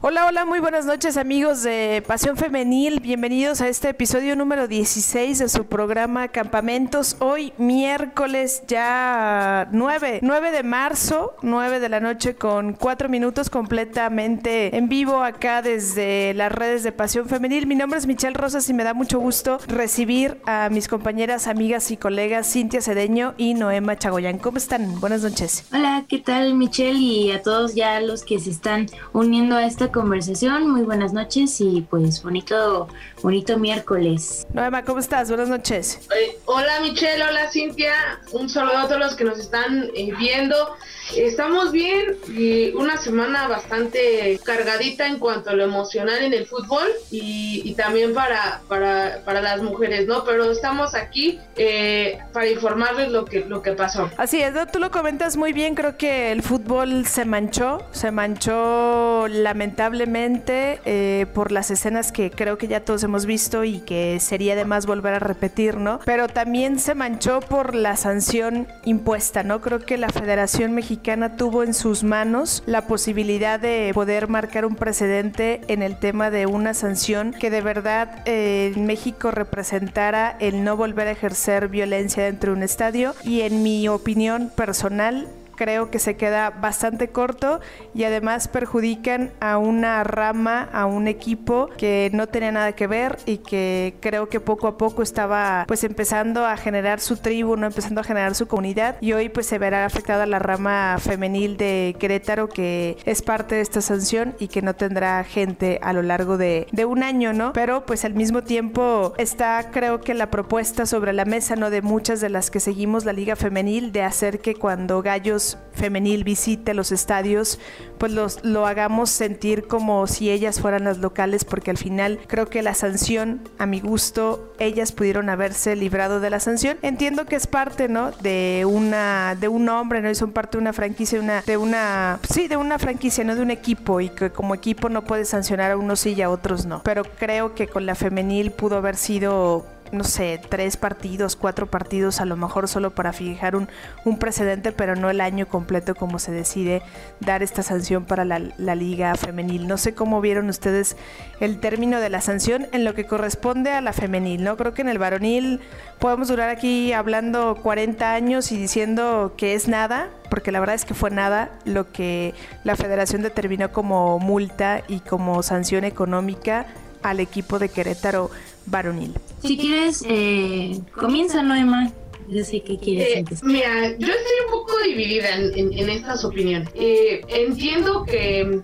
Hola, hola, muy buenas noches amigos de Pasión Femenil. Bienvenidos a este episodio número 16 de su programa Campamentos. Hoy miércoles ya 9, 9 de marzo, 9 de la noche con 4 minutos completamente en vivo acá desde las redes de Pasión Femenil. Mi nombre es Michelle Rosas y me da mucho gusto recibir a mis compañeras, amigas y colegas Cintia Cedeño y Noema Chagoyán. ¿Cómo están? Buenas noches. Hola, ¿qué tal Michelle? Y a todos ya los que se están uniendo a esta conversación. Muy buenas noches y pues bonito, bonito miércoles. Noema, ¿cómo estás? Buenas noches. Eh, hola Michelle, hola Cintia. Un saludo a todos los que nos están eh, viendo. Estamos bien y una semana bastante cargadita en cuanto a lo emocional en el fútbol y, también para, para, para, las mujeres, ¿no? Pero estamos aquí eh, para informarles lo que, lo que pasó. Así es, tú lo comentas muy bien, creo que el fútbol se manchó, se manchó lamentablemente eh, por las escenas que creo que ya todos hemos visto y que sería de más volver a repetir, ¿no? Pero también se manchó por la sanción impuesta, ¿no? Creo que la Federación Mexicana tuvo en sus manos la posibilidad de poder marcar un precedente en el tema de una sanción que de verdad eh, en México representara el no volver a ejercer violencia dentro de un estadio y en mi opinión personal creo que se queda bastante corto y además perjudican a una rama, a un equipo que no tenía nada que ver y que creo que poco a poco estaba pues empezando a generar su tribu, no empezando a generar su comunidad y hoy pues se verá afectada la rama femenil de Querétaro que es parte de esta sanción y que no tendrá gente a lo largo de, de un año, ¿no? Pero pues al mismo tiempo está creo que la propuesta sobre la mesa, ¿no? De muchas de las que seguimos la liga femenil de hacer que cuando Gallos femenil visite los estadios, pues los, lo hagamos sentir como si ellas fueran las locales, porque al final creo que la sanción, a mi gusto, ellas pudieron haberse librado de la sanción. Entiendo que es parte, ¿no? De una, de un hombre, ¿no? Y son parte de una franquicia, una, de una, sí, de una franquicia, no de un equipo, y que como equipo no puede sancionar a unos sí y a otros no. Pero creo que con la femenil pudo haber sido no sé, tres partidos, cuatro partidos, a lo mejor solo para fijar un, un precedente, pero no el año completo como se decide dar esta sanción para la, la, liga femenil. No sé cómo vieron ustedes el término de la sanción en lo que corresponde a la femenil, ¿no? Creo que en el varonil podemos durar aquí hablando 40 años y diciendo que es nada, porque la verdad es que fue nada lo que la federación determinó como multa y como sanción económica al equipo de Querétaro varonil. Si quieres, eh, comienza Noema. Yo sé qué quieres. Eh, mira, yo estoy un poco dividida en, estas opiniones. Eh, entiendo que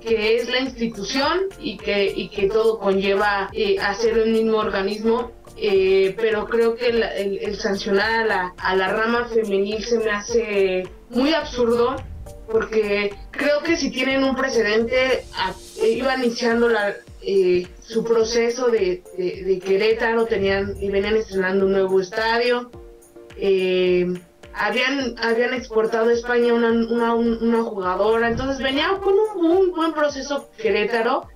que es la institución y que, y que todo conlleva eh, hacer un mismo organismo, pero creo que el, sancionar a la, a la rama femenil se me hace muy absurdo porque creo que si tienen un precedente, iba iniciando la, eh, su proceso de, de, Querétaro, tenían y venían estrenando un nuevo estadio. Eh, habían, habían exportado a España una, una, jugadora, entonces venía con un, buen proceso Querétaro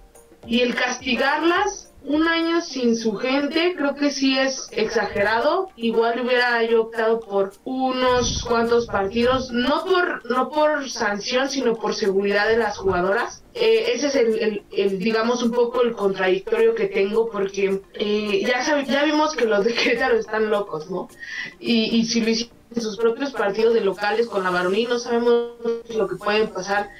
y el castigarlas un año sin su gente creo que sí es exagerado. Igual hubiera yo optado por unos cuantos partidos, no por, no por sanción, sino por seguridad de las jugadoras. Eh, ese es el, digamos, un poco el contradictorio que tengo porque eh, ya, ya vimos que los de Querétaro están locos, ¿no? Y, y si lo hicieron en sus propios partidos de locales con la varonil, no sabemos lo que puede pasar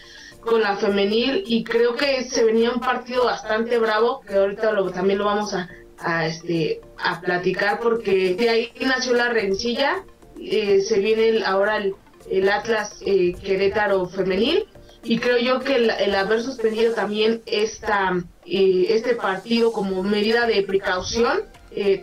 con la femenil y creo que se venía un partido bastante bravo que ahorita lo, también lo vamos a, este a platicar porque de ahí nació la rencilla eh, se viene el, ahora el, el Atlas eh, Querétaro femenil y creo yo que el, el haber suspendido también esta eh, este partido como medida de precaución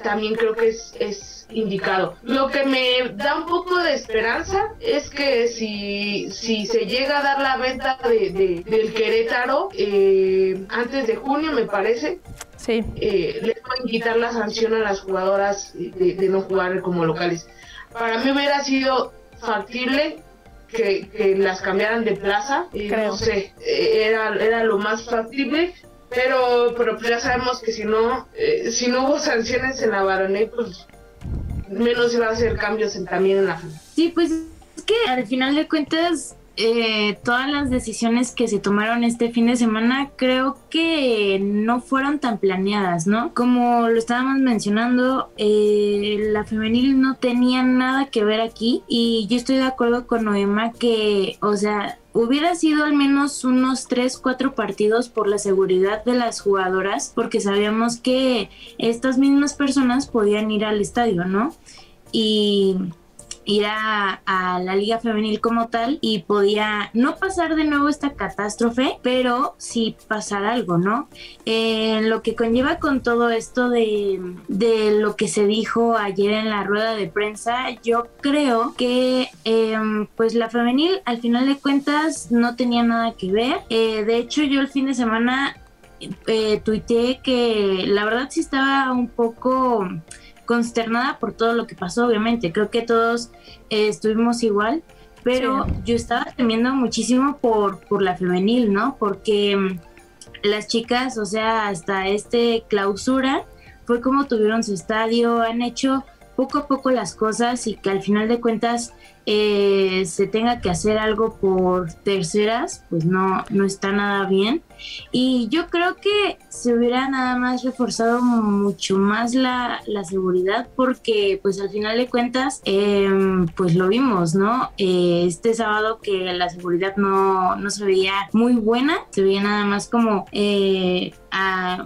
también creo que es, es indicado. Lo que me da un poco de esperanza es que si, si se llega a dar la venta de, del Querétaro eh, antes de junio, me parece, sí. eh, les pueden quitar la sanción a las jugadoras de, no jugar como locales. Para mí hubiera sido factible que, las cambiaran de plaza, eh, no sé, eh, era, era lo más factible, pero, pero ya sabemos que si no, si no hubo sanciones en la varonil, pues menos se va a hacer cambios en, también en la Sí, pues es que al final de cuentas eh, todas las decisiones que se tomaron este fin de semana creo que no fueron tan planeadas, ¿no? Como lo estábamos mencionando, eh, la femenil no tenía nada que ver aquí y yo estoy de acuerdo con Noema que, o sea, hubiera sido al menos unos 3, 4 partidos por la seguridad de las jugadoras, porque sabíamos que estas mismas personas podían ir al estadio, ¿no? Y ir a, la liga femenil como tal y podía no pasar de nuevo esta catástrofe, pero sí pasar algo, ¿no? Eh, lo que conlleva con todo esto de, lo que se dijo ayer en la rueda de prensa, yo creo que em, pues la femenil al final de cuentas no tenía nada que ver. Eh, de hecho yo el fin de semana eh, tuiteé que la verdad sí estaba un poco consternada por todo lo que pasó, obviamente. Creo que todos eh, estuvimos igual, pero yo estaba temiendo muchísimo por, por la femenil, ¿no? Porque mm, las chicas, o sea, hasta este clausura, fue como tuvieron su estadio, han hecho poco a poco las cosas y que al final de cuentas eh, se tenga que hacer algo por terceras, pues no, no está nada bien. Y yo creo que se hubiera nada más reforzado mucho más la, seguridad porque pues al final de cuentas em, pues lo vimos, ¿no? Eh, este sábado que la seguridad no, no se veía muy buena, se veía nada más como, eh,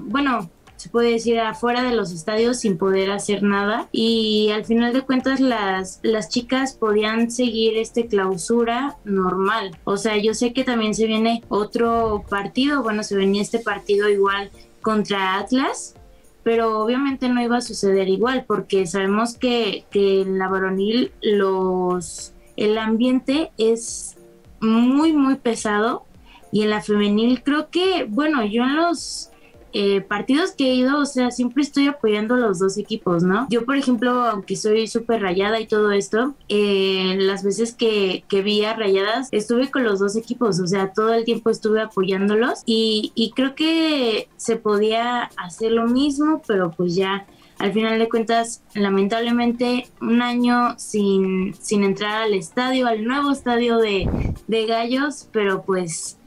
bueno, se puede decir, afuera de los estadios sin poder hacer nada. Y al final de cuentas las, las chicas podían seguir este clausura normal. O sea, yo sé que también se viene otro partido, bueno, se venía este partido igual contra Atlas, pero obviamente no iba a suceder igual porque sabemos que, que en la varonil los el ambiente es muy muy pesado y en la femenil creo que bueno yo en los eh, partidos que he ido, o sea, siempre estoy apoyando a los dos equipos, ¿no? Yo, por ejemplo, aunque soy súper rayada y todo esto, eh, las veces que, que vi a rayadas, estuve con los dos equipos, o sea, todo el tiempo estuve apoyándolos y, y creo que se podía hacer lo mismo, pero pues ya al final de cuentas, lamentablemente, un año sin, sin entrar al estadio, al nuevo estadio de, de Gallos, pero pues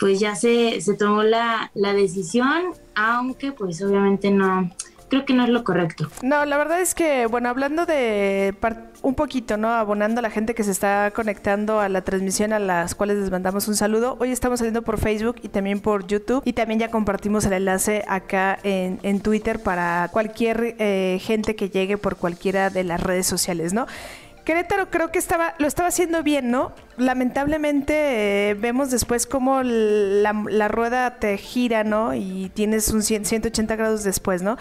pues ya se, se tomó la, la decisión, aunque pues obviamente no, creo que no es lo correcto. No, la verdad es que, bueno, hablando de un poquito, ¿no? Abonando a la gente que se está conectando a la transmisión, a las cuales les mandamos un saludo. Hoy estamos saliendo por Facebook y también por YouTube. Y también ya compartimos el enlace acá en, en Twitter para cualquier eh, gente que llegue por cualquiera de las redes sociales, ¿no? Querétaro creo que estaba, lo estaba haciendo bien, ¿no? Lamentablemente eh, vemos después cómo la, rueda te gira, ¿no? Y tienes un 180 grados después, ¿no?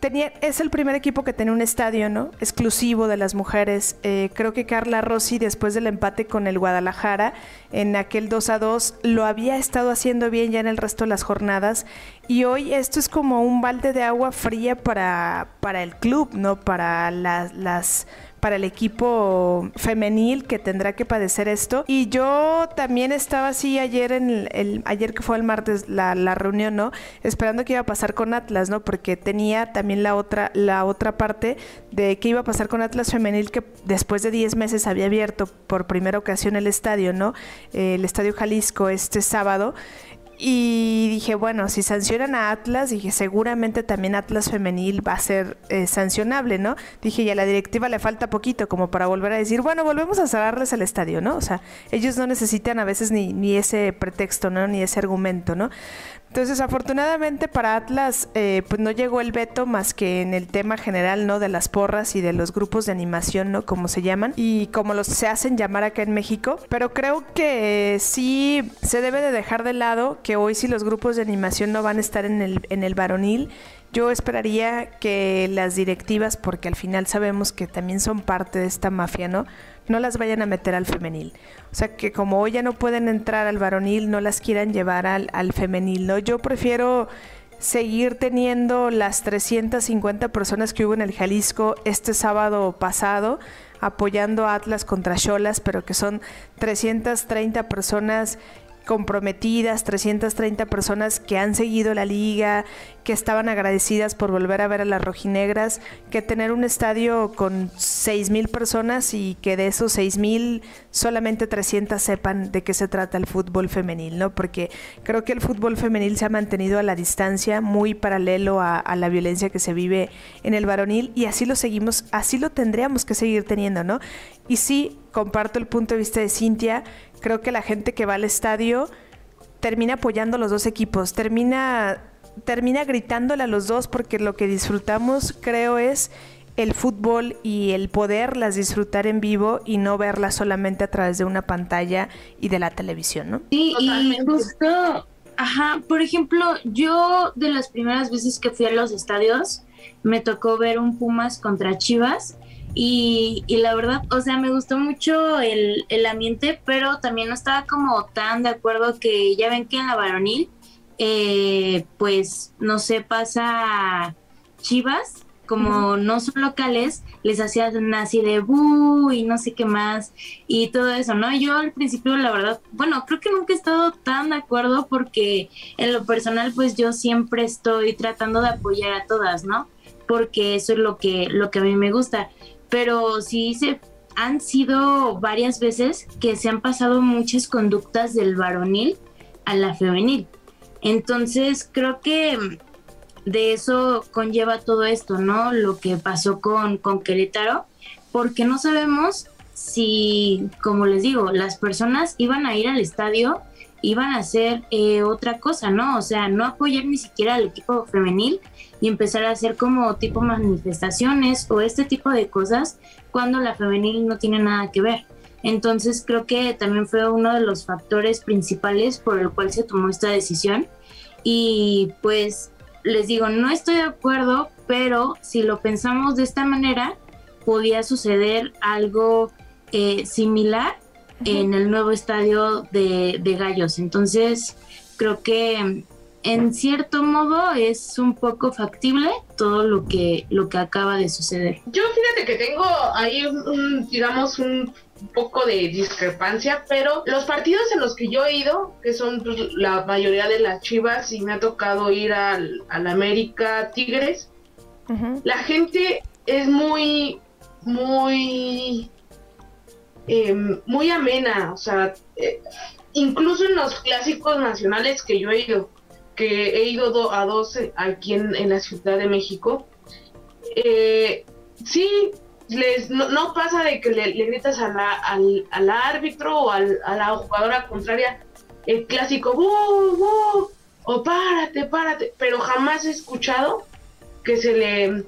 Tenía, es el primer equipo que tiene un estadio, ¿no? Exclusivo de las mujeres. Eh, creo que Carla Rossi, después del empate con el Guadalajara, en aquel 2 a 2, lo había estado haciendo bien ya en el resto de las jornadas. Y hoy esto es como un balde de agua fría para, para el club, ¿no? Para las para el equipo femenil que tendrá que padecer esto. Y yo también estaba así ayer en el, ayer que fue el martes la, la, reunión, ¿no? Esperando qué iba a pasar con Atlas, ¿no? Porque tenía también la otra, la otra parte de qué iba a pasar con Atlas femenil que después de 10 meses había abierto por primera ocasión el estadio, ¿no? el Estadio Jalisco este sábado. Y dije, bueno, si sancionan a Atlas, dije, seguramente también Atlas femenil va a ser eh, sancionable, ¿no? Dije, y a la directiva le falta poquito como para volver a decir, bueno, volvemos a cerrarles el estadio, ¿no? O sea, ellos no necesitan a veces ni, ni ese pretexto, ¿no? Ni ese argumento, ¿no? Entonces, afortunadamente para Atlas, eh, pues no llegó el veto más que en el tema general, ¿no? De las porras y de los grupos de animación, ¿no? Como se llaman y como los se hacen llamar acá en México. Pero creo que sí se debe de dejar de lado que hoy si los grupos de animación no van a estar en el, en el varonil. Yo esperaría que las directivas, porque al final sabemos que también son parte de esta mafia, ¿no? No las vayan a meter al femenil. O sea, que como hoy ya no pueden entrar al varonil, no las quieran llevar al, femenil, ¿no? Yo prefiero seguir teniendo las 350 personas que hubo en el Jalisco este sábado pasado apoyando a Atlas contra Cholas, pero que son 330 personas comprometidas, 330 personas que han seguido la liga, que estaban agradecidas por volver a ver a las rojinegras, que tener un estadio con 6 mil personas y que de esos 6 mil solamente 300 sepan de qué se trata el fútbol femenil, ¿no? Porque creo que el fútbol femenil se ha mantenido a la distancia, muy paralelo a, a la violencia que se vive en el varonil y así lo seguimos, así lo tendríamos que seguir teniendo, ¿no? Y sí, comparto el punto de vista de Cintia, creo que la gente que va al estadio termina apoyando a los dos equipos, termina, termina gritándole a los dos porque lo que disfrutamos creo es el fútbol y el poderlas disfrutar en vivo y no verlas solamente a través de una pantalla y de la televisión, ¿no? Sí, y justo, ajá, por ejemplo, yo de las primeras veces que fui a los estadios, me tocó ver un Pumas contra Chivas y, la verdad, o sea, me gustó mucho el, el, ambiente, pero también no estaba como tan de acuerdo que ya ven que en la varonil, eh, pues, no sé, pasa Chivas, como no son locales, les hacían así de bu y no sé qué más y todo eso, ¿no? Yo al principio, la verdad, bueno, creo que nunca he estado tan de acuerdo porque en lo personal, pues yo siempre estoy tratando de apoyar a todas, ¿no? Porque eso es lo que, lo que a mí me gusta pero sí se han sido varias veces que se han pasado muchas conductas del varonil a la femenil. Entonces creo que de eso conlleva todo esto, ¿no? Lo que pasó con, con Querétaro, porque no sabemos si, como les digo, las personas iban a ir al estadio, iban a hacer eh, otra cosa, ¿no? O sea, no apoyar ni siquiera al equipo femenil, y empezar a hacer como tipo manifestaciones o este tipo de cosas cuando la femenil no tiene nada que ver. Entonces creo que también fue uno de los factores principales por el cual se tomó esta decisión. Y pues les digo, no estoy de acuerdo, pero si lo pensamos de esta manera, podía suceder algo eh, similar en el nuevo estadio de, de Gallos. Entonces creo que en cierto modo es un poco factible todo lo que lo que acaba de suceder. Yo fíjate que tengo ahí un, digamos un poco de discrepancia, pero los partidos en los que yo he ido, que son pues, la mayoría de las Chivas y me ha tocado ir al, América Tigres, la gente es muy muy em, muy amena, o sea, eh, incluso en los clásicos nacionales que yo he ido, que he ido a 12 aquí en, la Ciudad de México, eh, sí, les, no, pasa de que le, gritas a la, al, al, árbitro o a la jugadora contraria el clásico, o párate, párate, pero jamás he escuchado que se le,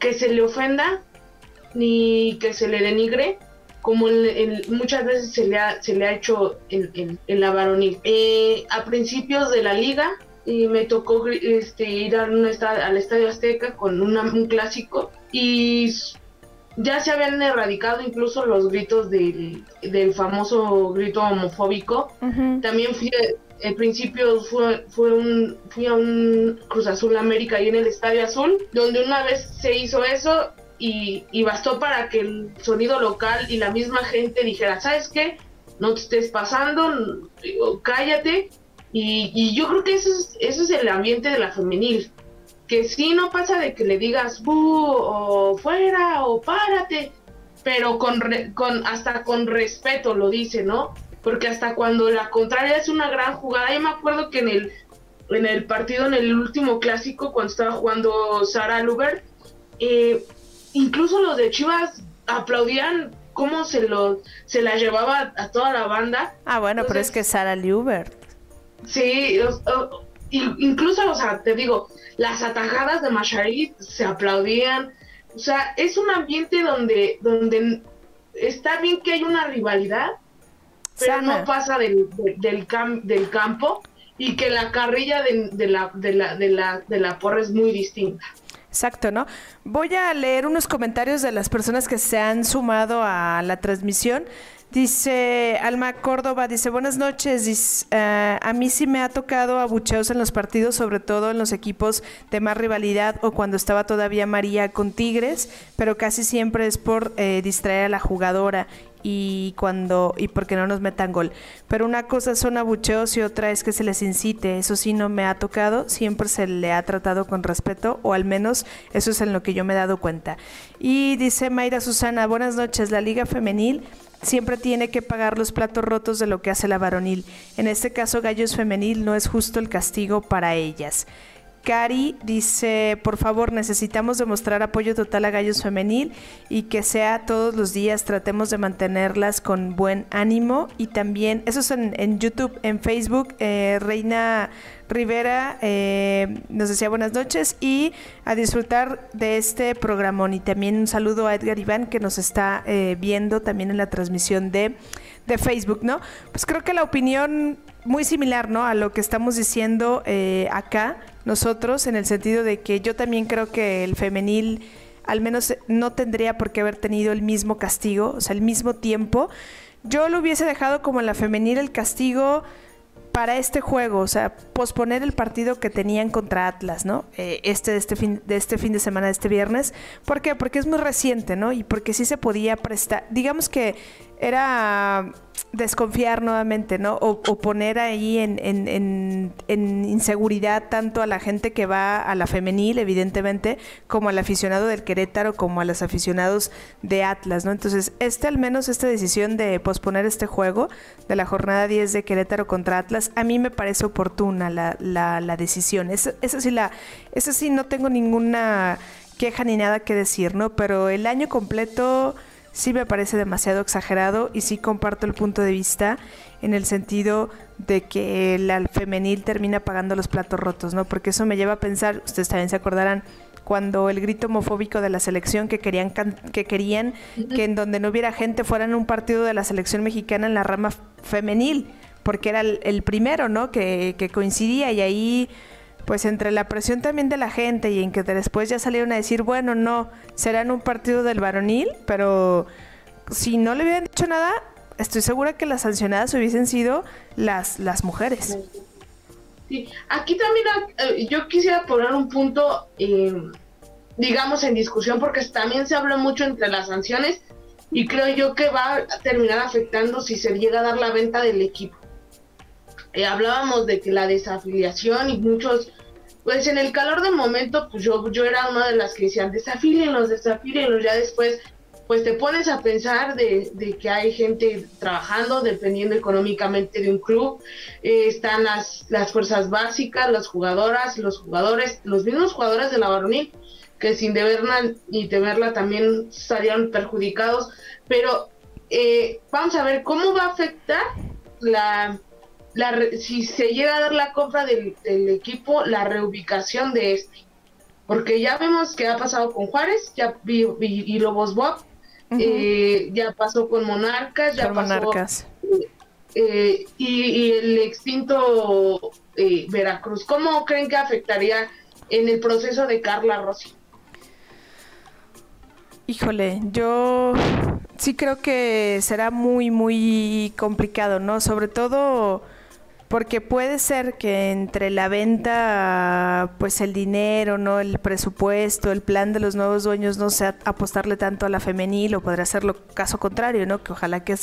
que se le ofenda ni que se le denigre como muchas veces se le ha, se le ha hecho en, la varonil. Eh, a principios de la liga, y me tocó este, ir a un al Estadio Azteca con un clásico y ya se habían erradicado incluso los gritos del, famoso grito homofóbico. También fui, al principio fue, fue un, fui a un Cruz Azul América ahí en el Estadio Azul, donde una vez se hizo eso y, y bastó para que el sonido local y la misma gente dijera, ¿sabes qué? No te estés pasando, cállate y, yo creo que eso es, eso es el ambiente de la femenil. Que sí no pasa de que le digas o fuera o párate, pero con, con hasta con respeto lo dice, ¿no? Porque hasta cuando la contraria es una gran jugada, yo me acuerdo que en el, en el partido, en el último clásico, cuando estaba jugando Sara Luber, eh, incluso los de Chivas aplaudían cómo se lo se la llevaba a toda la banda. Ah, bueno, pero es que Sara Luber Sí, incluso, o sea, te digo, las atajadas de Masharit se aplaudían. O sea, es un ambiente donde, donde está bien que hay una rivalidad, pero no pasa del, del, del campo y que la carrilla de, de, la, de, la, de, la, de la porra es muy distinta. Exacto, ¿no? Voy a leer unos comentarios de las personas que se han sumado a la transmisión. Dice Alma Córdoba, dice buenas noches, dice, eh, a mí sí me ha tocado abucheos en los partidos, sobre todo en los equipos de más rivalidad o cuando estaba todavía María con Tigres, pero casi siempre es por eh, distraer a la jugadora y cuando y porque no nos metan gol. Pero una cosa son abucheos y otra es que se les incite. Eso sí no me ha tocado, siempre se le ha tratado con respeto o al menos eso es en lo que yo me he dado cuenta. Y dice Mayra Susana, buenas noches, la Liga Femenil siempre tiene que pagar los platos rotos de lo que hace la varonil. En este caso, Gallos Femenil no es justo el castigo para ellas. Cari dice, por favor, necesitamos demostrar apoyo total a Gallos Femenil y que sea todos los días, tratemos de mantenerlas con buen ánimo y también, eso es en, YouTube, en Facebook, eh, Reina Rivera eh, nos decía buenas noches y a disfrutar de este programón y también un saludo a Edgar Iván que nos está eh, viendo también en la transmisión de, de Facebook, ¿no? Pues creo que la opinión muy similar, ¿no? A lo que estamos diciendo acá nosotros, en el sentido de que yo también creo que el femenil al menos no tendría por qué haber tenido el mismo castigo, o sea, el mismo tiempo. Yo lo hubiese dejado como en la femenil el castigo para este juego, o sea, posponer el partido que tenían contra Atlas, ¿no? Eh, este, de este fin, de este fin de semana, de este viernes. ¿Por qué? Porque es muy reciente, ¿no? Y porque sí se podía prestar. Digamos que era desconfiar nuevamente, ¿no? O, poner ahí en, en, en, inseguridad tanto a la gente que va a la femenil, evidentemente, como al aficionado del Querétaro, como a los aficionados de Atlas, ¿no? Entonces, este al menos, esta decisión de posponer este juego de la jornada 10 de Querétaro contra Atlas, a mí me parece oportuna la, la, la decisión. Esa, esa, sí la, esa sí no tengo ninguna queja ni nada que decir, ¿no? Pero el año completo sí me parece demasiado exagerado y sí comparto el punto de vista en el sentido de que el femenil termina pagando los platos rotos, ¿no? Porque eso me lleva a pensar, ustedes también se acordarán, cuando el grito homofóbico de la selección que querían que querían que en donde no hubiera gente fueran un partido de la selección mexicana en la rama femenil, porque era el, primero, ¿no? Que, que coincidía y ahí pues entre la presión también de la gente y en que después ya salieron a decir, bueno, no, serán un partido del varonil, pero si no le hubieran dicho nada, estoy segura que las sancionadas hubiesen sido las, las mujeres. Sí, aquí también eh, yo quisiera poner un punto, digamos, en discusión, porque también se habla mucho entre las sanciones y creo yo que va a terminar afectando si se llega a dar la venta del equipo. Eh, hablábamos de que la desafiliación y muchos, pues en el calor del momento, pues yo, yo era una de las que decían, desafílenlos, desafílenlos, ya después, pues te pones a pensar de, que hay gente trabajando, dependiendo económicamente de un club, eh, están las, las fuerzas básicas, las jugadoras, los jugadores, los mismos jugadores de la varonil, que sin deberla ni temerla también estarían perjudicados, pero eh, vamos a ver cómo va a afectar la si se llega a dar la compra del, equipo, la reubicación de este. Porque ya vemos que ha pasado con Juárez ya, y, Lobos Bob, eh, ya pasó con Monarcas, ya pasó. Eh, y, el extinto eh, Veracruz. ¿Cómo creen que afectaría en el proceso de Carla Rossi? Híjole, yo sí creo que será muy, muy complicado, ¿no? Sobre todo porque puede ser que entre la venta, pues el dinero, no el presupuesto, el plan de los nuevos dueños no sea apostarle tanto a la femenil o podría ser lo caso contrario, ¿no? Que ojalá que,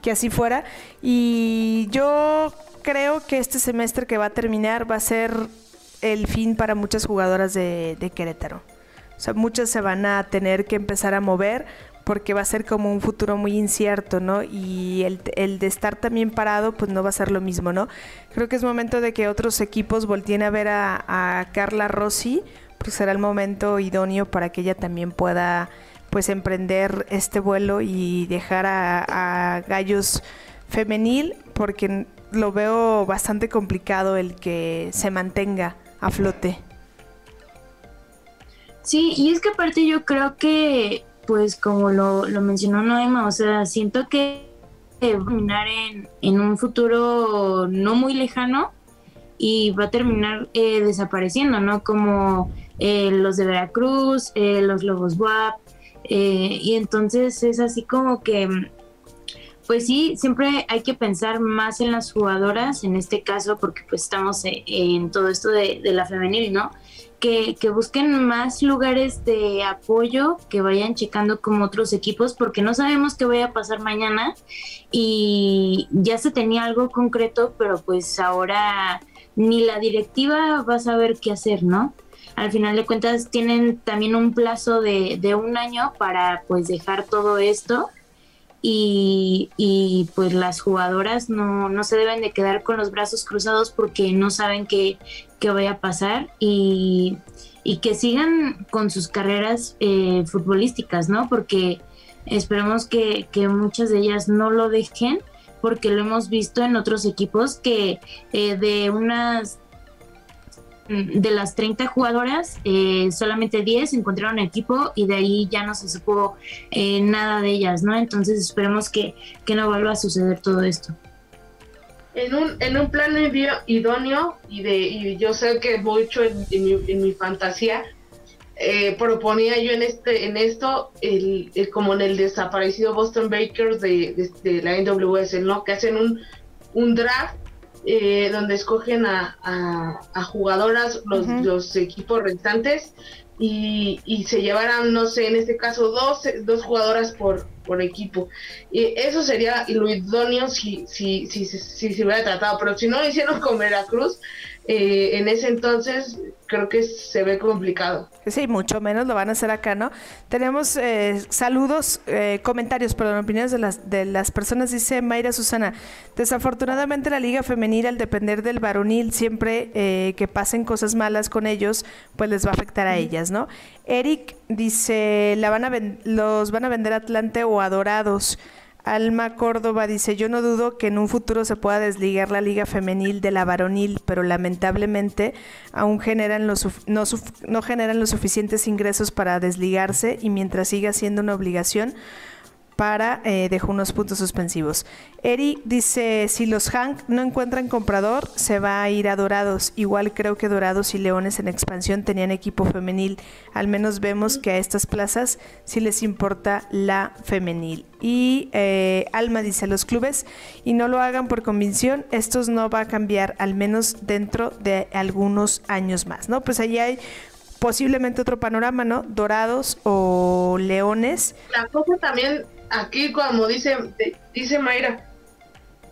que así fuera. Y yo creo que este semestre que va a terminar va a ser el fin para muchas jugadoras de Querétaro. O sea, muchas se van a tener que empezar a mover porque va a ser como un futuro muy incierto, ¿no? Y el, el, de estar también parado, pues no va a ser lo mismo, ¿no? Creo que es momento de que otros equipos volteen a ver a, Carla Rossi, porque será el momento idóneo para que ella también pueda, pues, emprender este vuelo y dejar a, a Gallos femenil, porque lo veo bastante complicado el que se mantenga a flote. Sí, y es que aparte yo creo que pues como lo, lo mencionó Noema, o sea, siento que va a terminar en, un futuro no muy lejano y va a terminar eh, desapareciendo, ¿no? Como eh, los de Veracruz, eh, los Lobos WAP, y entonces es así como que, pues sí, siempre hay que pensar más en las jugadoras, en este caso, porque pues estamos e, en todo esto de, la femenil, ¿no? Que, que, busquen más lugares de apoyo, que vayan checando como otros equipos, porque no sabemos qué vaya a pasar mañana y ya se tenía algo concreto, pero pues ahora ni la directiva va a saber qué hacer, ¿no? Al final de cuentas tienen también un plazo de, de un año para pues dejar todo esto y, pues las jugadoras no, no, se deben de quedar con los brazos cruzados porque no saben qué, qué vaya a pasar y, y, que sigan con sus carreras eh, futbolísticas, ¿no? Porque esperemos que, que, muchas de ellas no lo dejen porque lo hemos visto en otros equipos que eh, de unas de las 30 jugadoras, eh, solamente 10 encontraron equipo y de ahí ya no se supo eh, nada de ellas, ¿no? Entonces esperemos que, no vuelva a suceder todo esto. En un, en un plano idóneo y, de, y yo sé que mucho en, en, mi, fantasía, eh, proponía yo en este en esto el, como en el desaparecido Boston Bakers de, de, la NWS, ¿no? Que hacen un, un draft eh, donde escogen a, a, jugadoras los, los, equipos restantes y, y, se llevaran, no sé, en este caso dos, dos jugadoras por, por equipo. Y eso sería lo idóneo si, si, si, si, se hubiera tratado, pero si no lo hicieron con Veracruz, eh, en ese entonces creo que se ve complicado. Sí, mucho menos lo van a hacer acá, ¿no? Tenemos eh, saludos, eh, comentarios, perdón, opiniones de las, de las personas, dice Mayra Susana. Desafortunadamente la liga femenil, al depender del varonil, siempre que pasen cosas malas con ellos, pues les va a afectar a ellas, ¿no? Eric dice, la van a los van a vender Atlante o Adorados. Alma Córdoba dice, yo no dudo que en un futuro se pueda desligar la liga femenil de la varonil, pero lamentablemente aún generan los, no, no generan los suficientes ingresos para desligarse y mientras siga siendo una obligación, para, eh, dejó unos puntos suspensivos. Eri dice, si los Hank no encuentran comprador, se va a ir a Dorados. Igual creo que Dorados y Leones en expansión tenían equipo femenil. Al menos vemos que a estas plazas sí les importa la femenil. Y eh, Alma dice, los clubes, y no lo hagan por convicción, estos no va a cambiar, al menos dentro de algunos años más, ¿no? Pues allí hay posiblemente otro panorama, ¿no? Dorados o leones. La cosa también aquí como dice, dice Mayra,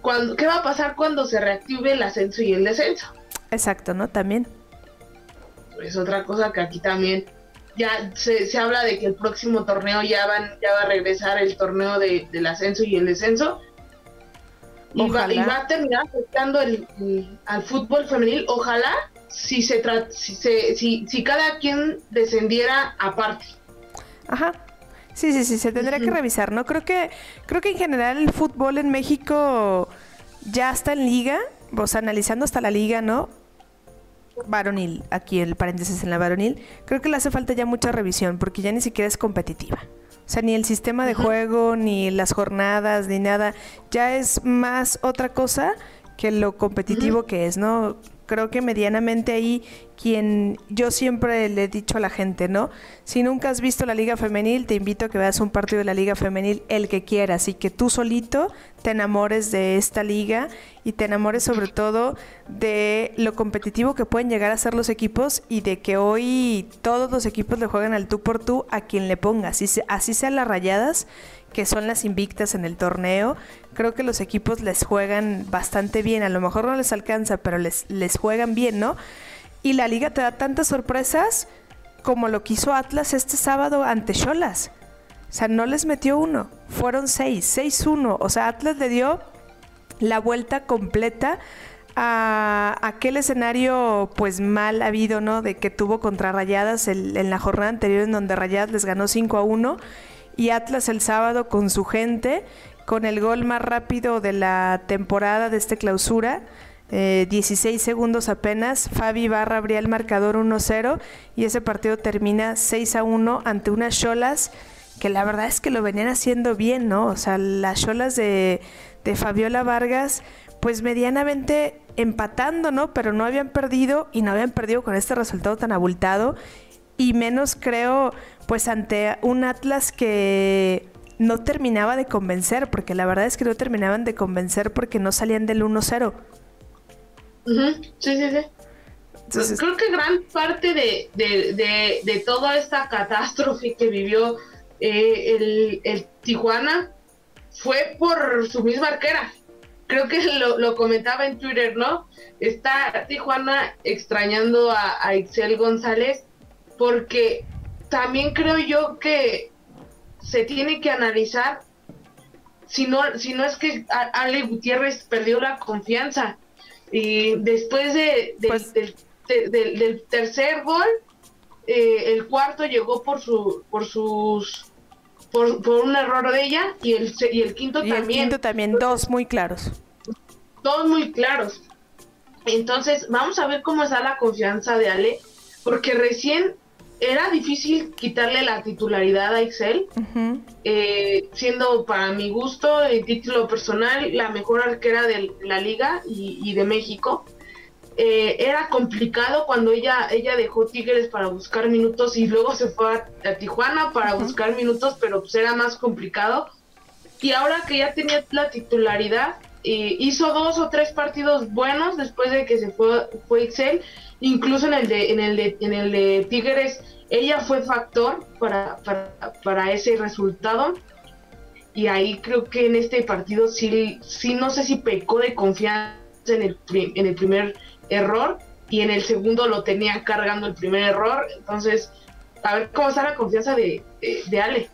cuando, ¿qué va a pasar cuando se reactive el ascenso y el descenso? Exacto, ¿no? También. Es otra cosa que aquí también ya se, se habla de que el próximo torneo ya van ya va a regresar el torneo de, del ascenso y el descenso. Y va, a terminar afectando el, al fútbol femenil. Ojalá si se si, se, si, si cada quien descendiera aparte. Ajá, Sí, sí, sí, se tendría que revisar, ¿no? Creo que, creo que en general el fútbol en México ya está en liga, o sea, analizando hasta la liga, ¿no? Varonil, aquí el paréntesis en la varonil, creo que le hace falta ya mucha revisión, porque ya ni siquiera es competitiva. O sea, ni el sistema de juego, ni las jornadas, ni nada, ya es más otra cosa que lo competitivo que es, ¿no? Creo que medianamente ahí quien yo siempre le he dicho a la gente, ¿no? Si nunca has visto la liga femenil, te invito a que veas un partido de la liga femenil el que quieras y que tú solito te enamores de esta liga y te enamores sobre todo de lo competitivo que pueden llegar a ser los equipos y de que hoy todos los equipos le juegan al tú por tú a quien le ponga, así, así sean las rayadas que son las invictas en el torneo. Creo que los equipos les juegan bastante bien. A lo mejor no les alcanza, pero les, les juegan bien, ¿no? Y la liga te da tantas sorpresas como lo quiso Atlas este sábado ante Cholas. O sea, no les metió uno, fueron seis, seis uno. O sea, Atlas le dio la vuelta completa a aquel escenario pues mal habido, ¿no? De que tuvo contra Rayadas en la jornada anterior en donde Rayadas les ganó 5 a 1 y Atlas el sábado con su gente, con el gol más rápido de la temporada de esta clausura. 16 eh, segundos apenas, Fabi Barra abría el marcador 1-0 y ese partido termina 6 a 1 ante unas Cholas que la verdad es que lo venían haciendo bien, ¿no? O sea, las Cholas de, de Fabiola Vargas, pues medianamente empatando, ¿no? Pero no habían perdido y no habían perdido con este resultado tan abultado y menos creo pues ante un Atlas que no terminaba de convencer, porque la verdad es que no terminaban de convencer porque no salían del 1-0. Sí, sí, sí. Creo que gran parte de, de, toda esta catástrofe que vivió eh, el, el, Tijuana fue por su misma arquera. Creo que lo, comentaba en Twitter, ¿no? Está Tijuana extrañando a, a Excel González porque también creo yo que se tiene que analizar si no, si no es que Ale Gutiérrez perdió la confianza. Y después de, pues del, tercer gol, eh, el cuarto llegó por su, por sus por, un error de ella y el, y el quinto también. El quinto también, dos muy claros. Dos muy claros. Entonces, vamos a ver cómo está la confianza de Ale, porque recién era difícil quitarle la titularidad a Excel, eh, siendo para mi gusto, el título personal, la mejor arquera de la liga y, de México. Eh, era complicado cuando ella, ella dejó Tigres para buscar minutos y luego se fue a, Tijuana para buscar minutos, pero pues era más complicado. Y ahora que ya tenía la titularidad, eh, hizo dos o tres partidos buenos después de que se fue, fue Excel incluso en el de, en el de, en el de Tigres, ella fue factor para, para, ese resultado. Y ahí creo que en este partido sí, sí no sé si pecó de confianza en el, en el primer error y en el segundo lo tenía cargando el primer error. Entonces, a ver cómo está la confianza de, de Ale.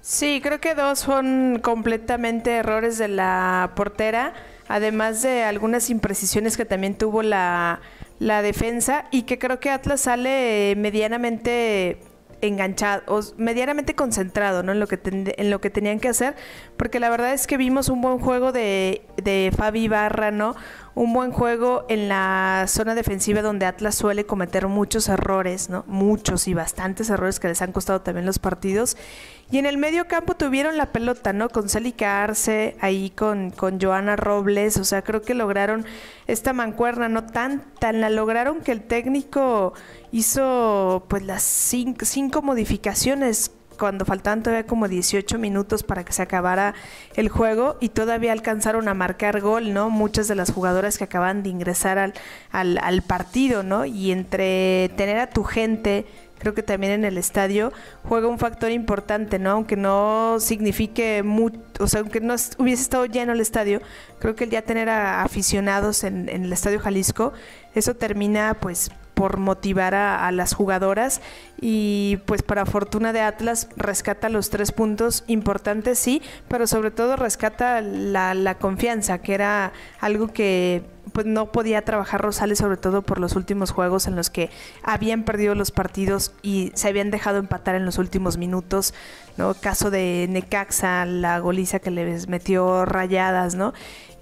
Sí, creo que dos son completamente errores de la portera además de algunas imprecisiones que también tuvo la, la defensa y que creo que Atlas sale medianamente enganchado, o medianamente concentrado ¿no? en, lo que en lo que tenían que hacer, porque la verdad es que vimos un buen juego de, de Fabi Barra, ¿no? Un buen juego en la zona defensiva donde Atlas suele cometer muchos errores, ¿no? Muchos y bastantes errores que les han costado también los partidos. Y en el medio campo tuvieron la pelota, ¿no? Con Celica Arce, ahí con, con Joana Robles, o sea, creo que lograron esta mancuerna, no tan, tan la lograron que el técnico hizo pues las cinco, cinco modificaciones cuando faltaban todavía como 18 minutos para que se acabara el juego y todavía alcanzaron a marcar gol, ¿no? Muchas de las jugadoras que acaban de ingresar al, al, partido, ¿no? Y entre tener a tu gente creo que también en el estadio juega un factor importante, ¿no? Aunque no signifique mucho, o sea, aunque no hubiese estado lleno el estadio, creo que el ya tener a aficionados en, en el estadio Jalisco, eso termina pues por motivar a, las jugadoras y pues para fortuna de Atlas rescata los tres puntos importantes, sí, pero sobre todo rescata la, la confianza, que era algo que pues no podía trabajar Rosales sobre todo por los últimos juegos en los que habían perdido los partidos y se habían dejado empatar en los últimos minutos, ¿no? Caso de Necaxa, la goliza que les metió rayadas, ¿no?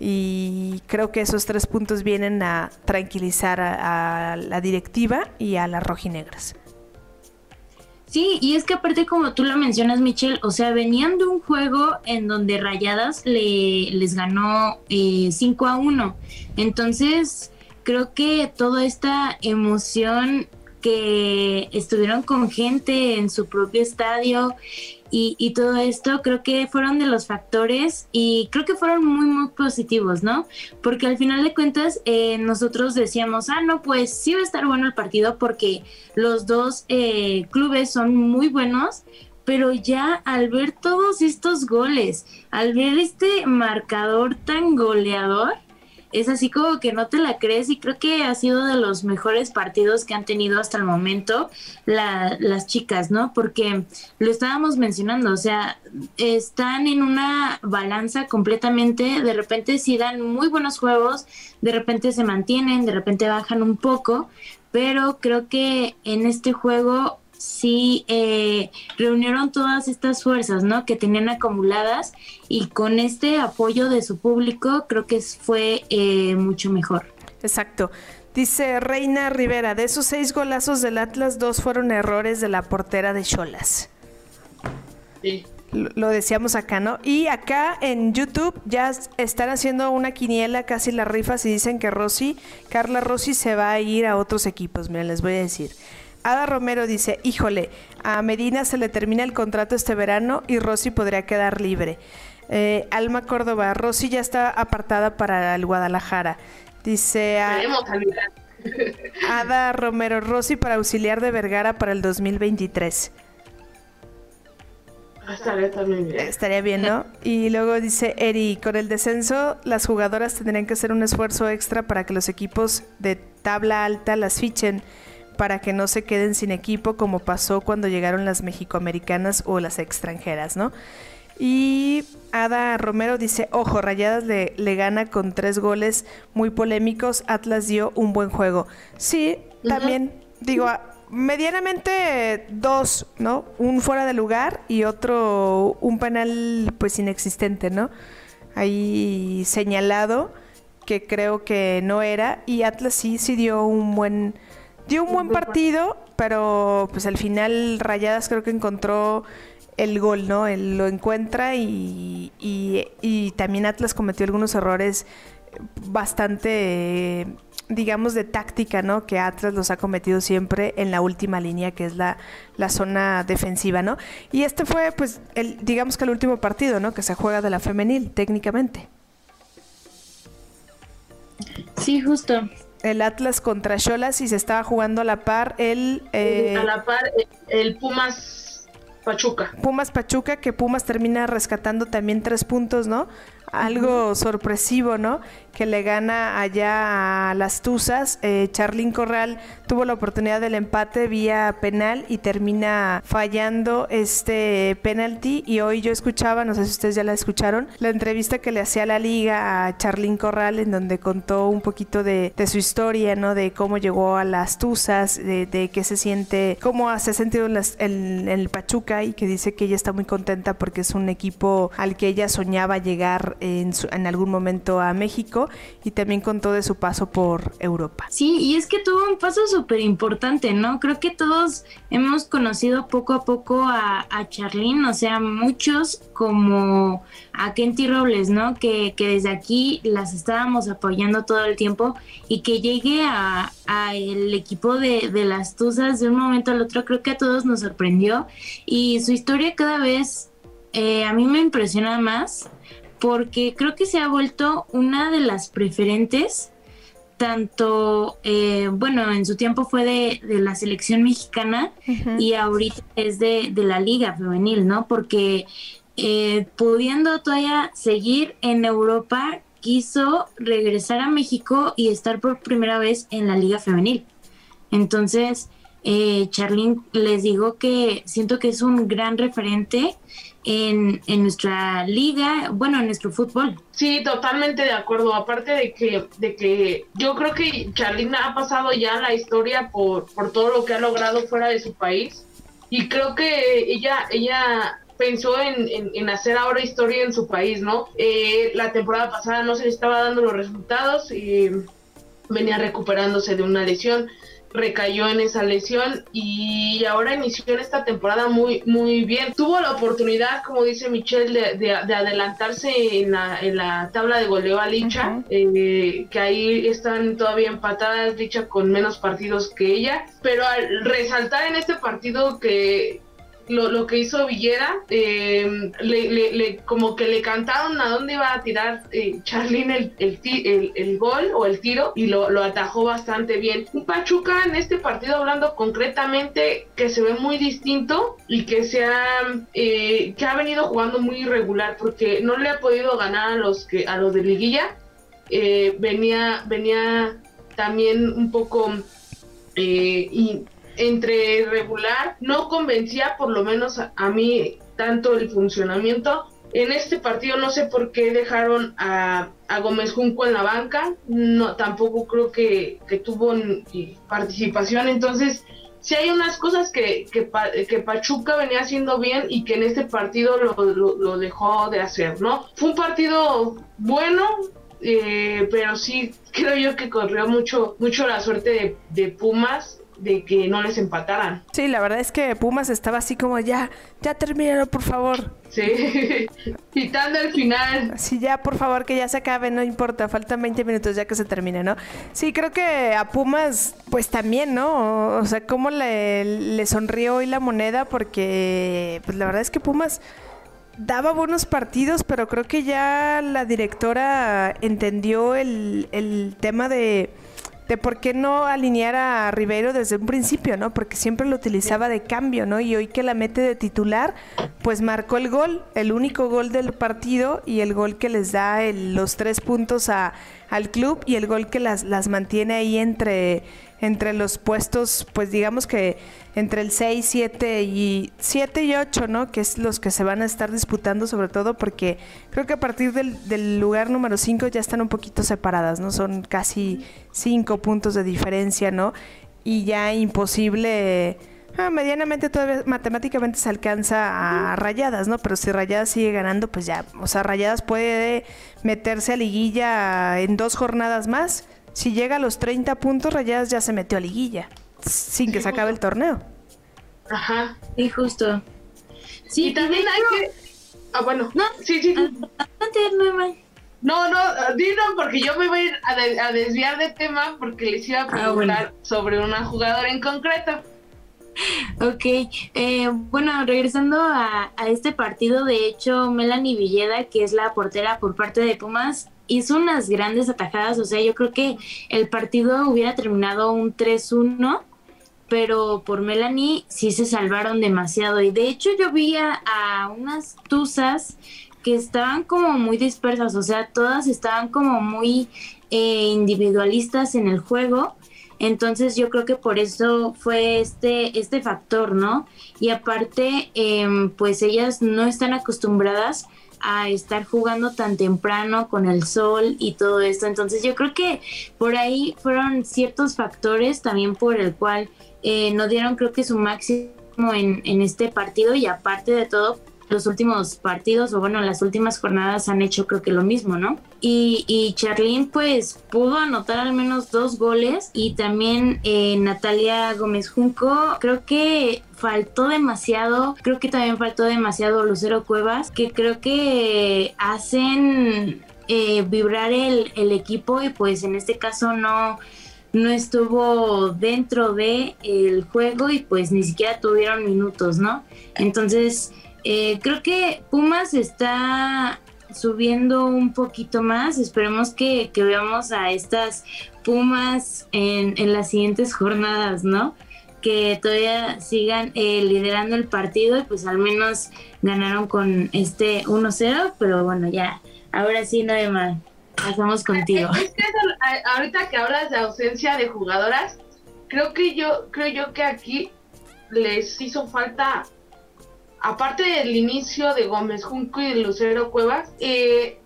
y creo que esos tres puntos vienen a tranquilizar a, la directiva y a las rojinegras. Sí, y es que aparte como tú lo mencionas, Michelle, o sea, venían de un juego en donde Rayadas le, les ganó 5 eh, a 1. Entonces, creo que toda esta emoción que estuvieron con gente en su propio estadio y, todo esto creo que fueron de los factores y creo que fueron muy, muy positivos, ¿no? Porque al final de cuentas eh, nosotros decíamos, ah, no, pues sí va a estar bueno el partido porque los dos eh, clubes son muy buenos, pero ya al ver todos estos goles, al ver este marcador tan goleador, es así como que no te la crees y creo que ha sido de los mejores partidos que han tenido hasta el momento las chicas, ¿no? Porque lo estábamos mencionando, o sea, están en una balanza completamente, de repente sí dan muy buenos juegos, de repente se mantienen, de repente bajan un poco, pero creo que en este juego sí eh, reunieron todas estas fuerzas, ¿no? Que tenían acumuladas y con este apoyo de su público creo que fue eh, mucho mejor. Exacto. Dice Reina Rivera, de esos seis golazos del Atlas, dos fueron errores de la portera de Cholas. Sí. Lo, decíamos acá, ¿no? Y acá en YouTube ya están haciendo una quiniela, casi las rifas, y dicen que Rosy, Carla Rossi se va a ir a otros equipos. Miren, les voy a decir. Ada Romero dice, híjole, a Medina se le termina el contrato este verano y Rosy podría quedar libre. Eh, Alma Córdoba, Rosy ya está apartada para el Guadalajara. Dice Ada Romero, Rosy para auxiliar de Vergara para el 2023. Ah, estaría también bien. Estaría bien, ¿no? Y luego dice Eri, con el descenso las jugadoras tendrían que hacer un esfuerzo extra para que los equipos de tabla alta las fichen para que no se queden sin equipo como pasó cuando llegaron las mexicoamericanas o las extranjeras, ¿no? Y Ada Romero dice, ojo, Rayadas le, le, gana con tres goles muy polémicos, Atlas dio un buen juego. Sí, también, digo, medianamente dos, ¿no? Un fuera de lugar y otro, un penal pues inexistente, ¿no? Ahí señalado que creo que no era y Atlas sí, sí dio un buen, dio un buen partido, pero pues al final Rayadas creo que encontró el gol, ¿no? Él lo encuentra y, y, también Atlas cometió algunos errores bastante, digamos, de táctica, ¿no? Que Atlas los ha cometido siempre en la última línea, que es la, la zona defensiva, ¿no? Y este fue, pues, el, digamos que el último partido, ¿no? Que se juega de la femenil, técnicamente. Sí, justo. El Atlas contra Cholas y se estaba jugando a la par el... Eh, a la par el Pumas Pachuca. Pumas Pachuca, que Pumas termina rescatando también tres puntos, ¿no? Algo sorpresivo, ¿no? Que le gana allá a las Tuzas. Eh, Charlín Corral tuvo la oportunidad del empate vía penal y termina fallando este penalti. Y hoy yo escuchaba, no sé si ustedes ya la escucharon, la entrevista que le hacía la liga a Charlín Corral, en donde contó un poquito de, su historia, ¿no? De cómo llegó a las Tuzas, de, qué se siente, cómo se ha sentido en, el Pachuca y que dice que ella está muy contenta porque es un equipo al que ella soñaba llegar en, en algún momento a México y también contó de su paso por Europa. Sí, y es que tuvo un paso súper importante, ¿no? Creo que todos hemos conocido poco a poco a, a Charlene, o sea, muchos como a Kenty Robles, ¿no? Que, desde aquí las estábamos apoyando todo el tiempo y que llegue a, el equipo de, de, las Tuzas de un momento al otro, creo que a todos nos sorprendió y su historia cada vez eh, a mí me impresiona más porque creo que se ha vuelto una de las preferentes, tanto, eh, bueno, en su tiempo fue de, la selección mexicana y ahorita es de, la liga femenil, ¿no? Porque eh, pudiendo todavía seguir en Europa, quiso regresar a México y estar por primera vez en la liga femenil. Entonces, eh, Charlene, les digo que siento que es un gran referente en, nuestra liga, bueno, en nuestro fútbol. Sí, totalmente de acuerdo. Aparte de que, de que yo creo que Charlene ha pasado ya la historia por, por todo lo que ha logrado fuera de su país. Y creo que ella, ella pensó en, en, hacer ahora historia en su país, ¿no? Eh, la temporada pasada no se le estaba dando los resultados y venía recuperándose de una lesión recayó en esa lesión y ahora inició en esta temporada muy muy bien. Tuvo la oportunidad, como dice Michelle, de, adelantarse en la, en la, tabla de goleo a Licha, eh, que ahí están todavía empatadas, Licha con menos partidos que ella, pero al resaltar en este partido que lo, lo que hizo Villera, eh, le, como que le cantaron a dónde iba a tirar eh, Charlene el, el, el, gol o el tiro y lo, lo, atajó bastante bien. Un Pachuca en este partido hablando concretamente que se ve muy distinto y que se ha, eh, que ha venido jugando muy irregular porque no le ha podido ganar a los que a los de liguilla. Eh, venía venía también un poco y entre regular, no convencía por lo menos a, mí tanto el funcionamiento. En este partido no sé por qué dejaron a, Gómez Junco en la banca, no tampoco creo que, tuvo participación, entonces si hay unas cosas que, que, Pachuca venía haciendo bien y que en este partido lo, dejó de hacer, ¿no? Fue un partido bueno, eh, pero sí creo yo que corrió mucho, mucho la suerte de, de Pumas de que no les empataran. Sí, la verdad es que Pumas estaba así como ya, ya termínalo por favor. Sí, quitando el final. Sí, ya por favor que ya se acabe, no importa, faltan 20 minutos ya que se termine, ¿no? Sí, creo que a Pumas pues también, ¿no? O sea, cómo le, le sonrió hoy la moneda porque pues la verdad es que Pumas daba buenos partidos, pero creo que ya la directora entendió el, el tema de de por qué no alinear a Ribeiro desde un principio, ¿no? Porque siempre lo utilizaba de cambio, ¿no? Y hoy que la mete de titular, pues marcó el gol, el único gol del partido y el gol que les da los tres puntos a, al club y el gol que las, las mantiene ahí entre entre los puestos, pues digamos que entre el 6, 7 y 7 y 8, ¿no? Que es los que se van a estar disputando sobre todo porque creo que a partir del, lugar número 5 ya están un poquito separadas, ¿no? Son casi 5 puntos de diferencia, ¿no? Y ya imposible... Ah, medianamente todavía matemáticamente se alcanza a rayadas, ¿no? Pero si rayadas sigue ganando, pues ya, o sea, rayadas puede meterse a liguilla en dos jornadas más si llega a los 30 puntos, Rayadas ya se metió a liguilla, sin que se acabe el torneo. Ajá. Sí, justo. Sí, y también hay que... Ah, bueno. No, sí, sí. No, no, dino porque yo me voy a ir a, desviar de tema porque les iba a ah, preguntar sobre una jugadora en concreto. Ok, eh, bueno, regresando a, a, este partido, de hecho, Melanie Villeda, que es la portera por parte de Pumas, hizo unas grandes atajadas, o sea, yo creo que el partido hubiera terminado un 3-1, pero por Melanie sí se salvaron demasiado. Y de hecho yo vi a, unas tuzas que estaban como muy dispersas, o sea, todas estaban como muy eh, individualistas en el juego. Entonces yo creo que por eso fue este, este factor, ¿no? Y aparte, em, pues ellas no están acostumbradas a estar jugando tan temprano con el sol y todo esto. Entonces yo creo que por ahí fueron ciertos factores también por el cual eh, no dieron creo que su máximo en, en este partido y aparte de todo los últimos partidos o bueno las últimas jornadas han hecho creo que lo mismo, ¿no? Y, y Charlene pues pudo anotar al menos dos goles y también eh, Natalia Gómez Junco creo que faltó demasiado, creo que también faltó demasiado Lucero Cuevas que creo que hacen eh, vibrar el, el equipo y pues en este caso no no estuvo dentro de el juego y pues ni siquiera tuvieron minutos, ¿no? Entonces, eh, creo que Pumas está subiendo un poquito más. Esperemos que, veamos a estas Pumas en, las siguientes jornadas, ¿no? Que todavía sigan eh, liderando el partido y pues al menos ganaron con este 1-0, pero bueno, ya, ahora sí, no hay más. Pasamos contigo. ahorita que hablas de ausencia de jugadoras, creo que yo, creo yo que aquí les hizo falta aparte del inicio de Gómez Junco y Lucero Cuevas, eh,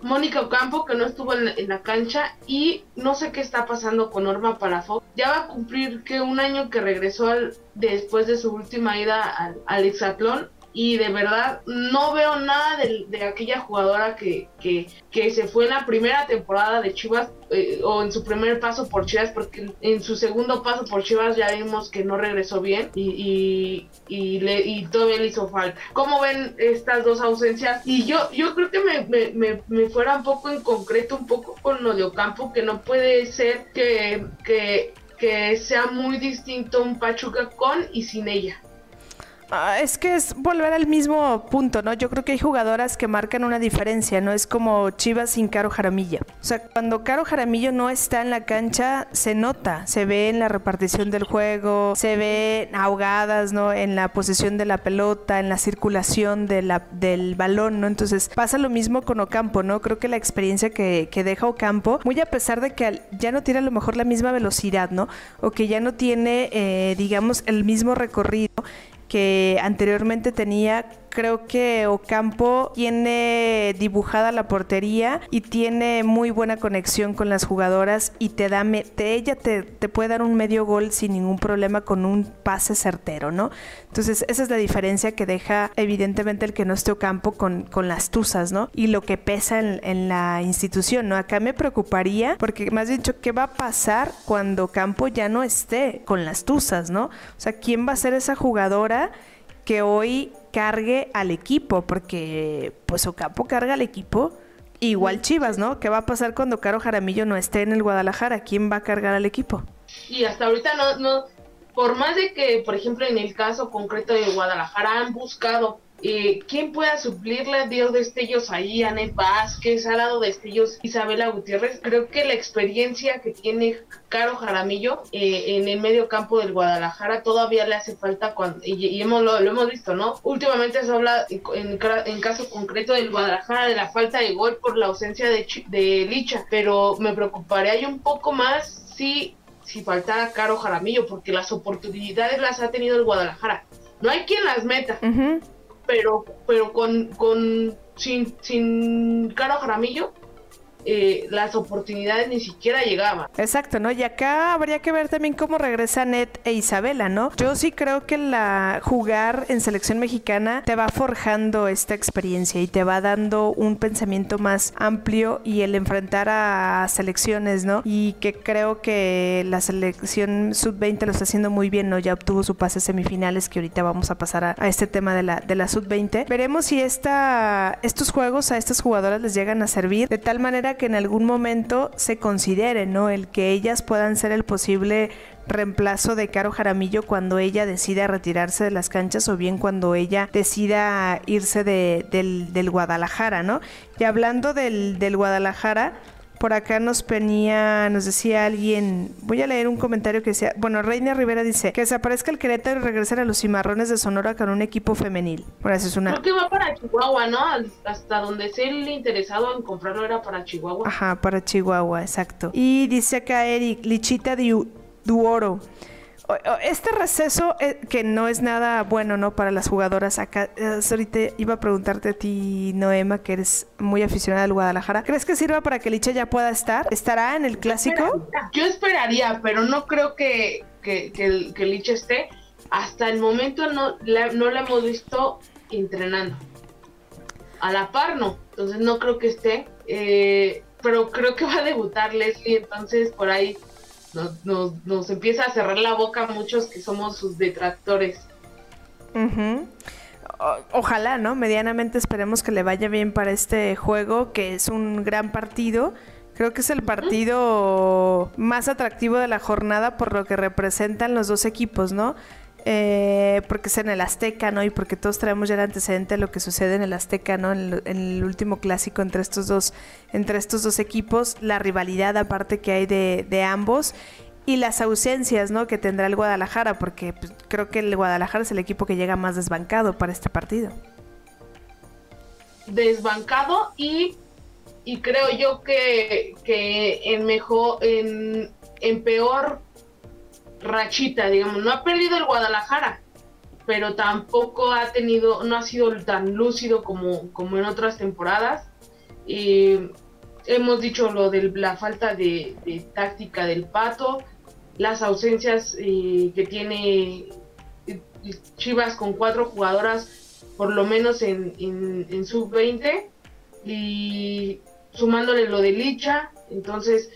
Mónica Ocampo, que no estuvo en la, cancha, y no sé qué está pasando con Norma Palafox. Ya va a cumplir que un año que regresó después de su última ida al, al Exatlón y de verdad no veo nada de, aquella jugadora que, que, se fue en la primera temporada de Chivas eh, o en su primer paso por Chivas porque en su segundo paso por Chivas ya vimos que no regresó bien y, y, le, y todavía le hizo falta. ¿Cómo ven estas dos ausencias? Y yo, yo creo que me, me, me, fuera un poco en concreto, un poco con lo de Ocampo, que no puede ser que, que, que sea muy distinto un Pachuca con y sin ella. Ah, es que es volver al mismo punto, ¿no? Yo creo que hay jugadoras que marcan una diferencia, ¿no? Es como Chivas sin Caro Jaramillo. O sea, cuando Caro Jaramillo no está en la cancha, se nota, se ve en la repartición del juego, se ve ahogadas, ¿no? En la posesión de la pelota, en la circulación de la, del balón, ¿no? Entonces pasa lo mismo con Ocampo, ¿no? Creo que la experiencia que, que deja Ocampo, muy a pesar de que ya no tiene a lo mejor la misma velocidad, ¿no? O que ya no tiene, eh, digamos, el mismo recorrido que anteriormente tenía creo que Ocampo tiene dibujada la portería y tiene muy buena conexión con las jugadoras y te da, ella te, puede dar un medio gol sin ningún problema con un pase certero, ¿no? Entonces esa es la diferencia que deja evidentemente el que no esté Ocampo con, con las tuzas, ¿no? Y lo que pesa en, en la institución, ¿no? Acá me preocuparía porque más dicho, ¿qué va a pasar cuando Ocampo ya no esté con las tuzas, ¿no? O sea, ¿quién va a ser esa jugadora? Que hoy cargue al equipo, porque pues Ocampo carga al equipo. Igual Chivas, ¿no? ¿Qué va a pasar cuando Caro Jaramillo no esté en el Guadalajara? ¿Quién va a cargar al equipo? Y hasta ahorita no, no, por más de que, por ejemplo, en el caso concreto de Guadalajara han buscado eh, ¿Quién pueda suplirle? Dio destellos ahí, Anet Vázquez, ha dado destellos Isabela Gutiérrez. Creo que la experiencia que tiene Caro Jaramillo eh, en el medio campo del Guadalajara todavía le hace falta cuando, y, hemos, lo, hemos visto, ¿no? Últimamente se habla en, caso concreto del Guadalajara de la falta de gol por la ausencia de, de Licha, pero me preocuparía un poco más si, si faltara Caro Jaramillo, porque las oportunidades las ha tenido el Guadalajara. No hay quien las meta pero, pero con, con sin, sin Caro Jaramillo, eh, las oportunidades ni siquiera llegaban. Exacto, ¿no? Y acá habría que ver también cómo regresa Ned e Isabela, ¿no? Yo sí creo que la jugar en selección mexicana te va forjando esta experiencia y te va dando un pensamiento más amplio y el enfrentar a selecciones, ¿no? Y que creo que la selección sub-20 lo está haciendo muy bien, ¿no? Ya obtuvo su pase semifinales que ahorita vamos a pasar a, este tema de la, de la sub-20. Veremos si esta, estos juegos a estas jugadoras les llegan a servir de tal manera que en algún momento se considere, ¿no? El que ellas puedan ser el posible reemplazo de Caro Jaramillo cuando ella decida retirarse de las canchas o bien cuando ella decida irse de, del, Guadalajara, ¿no? Y hablando del Guadalajara, por acá nos venía, nos decía alguien, voy a leer un comentario que decía, bueno, Reina Rivera dice, que desaparezca el Querétaro y regresen a los cimarrones de Sonora con un equipo femenil. Bueno, eso es una... Creo que va para Chihuahua, ¿no? Hasta donde sea el interesado en comprarlo era para Chihuahua. Ajá, para Chihuahua, exacto. Y dice acá Eric, Lichita Duoro este receso eh, que no es nada bueno, ¿no? Para las jugadoras acá. Ahorita iba a preguntarte a ti, Noema, que eres muy aficionada al Guadalajara. ¿Crees que sirva para que Licha ya pueda estar? ¿Estará en el clásico? Yo esperaría, pero no creo que, que, que, Licha esté. Hasta el momento no, no la hemos visto entrenando. A la par no. Entonces no creo que esté. Eh, pero creo que va a debutar Leslie, entonces por ahí nos, nos, empieza a cerrar la boca a muchos que somos sus detractores. ojalá, ¿no? Medianamente esperemos que le vaya bien para este juego, que es un gran partido. Creo que es el partido más atractivo de la jornada por lo que representan los dos equipos, ¿no? Eh, porque es en el Azteca, ¿no? Y porque todos traemos ya el antecedente de lo que sucede en el Azteca, ¿no? En el, último clásico entre estos dos, entre estos dos equipos, la rivalidad aparte que hay de, ambos y las ausencias, ¿no? Que tendrá el Guadalajara, porque pues, creo que el Guadalajara es el equipo que llega más desbancado para este partido. Desbancado y, y creo yo que, que en mejor, en, en peor rachita, digamos, no ha perdido el Guadalajara, pero tampoco ha tenido, no ha sido tan lúcido como, como en otras temporadas. hemos dicho lo de la falta de, táctica del pato, las ausencias eh, que tiene eh, Chivas con cuatro jugadoras, por lo menos en, en sub-20, y sumándole lo de Licha, entonces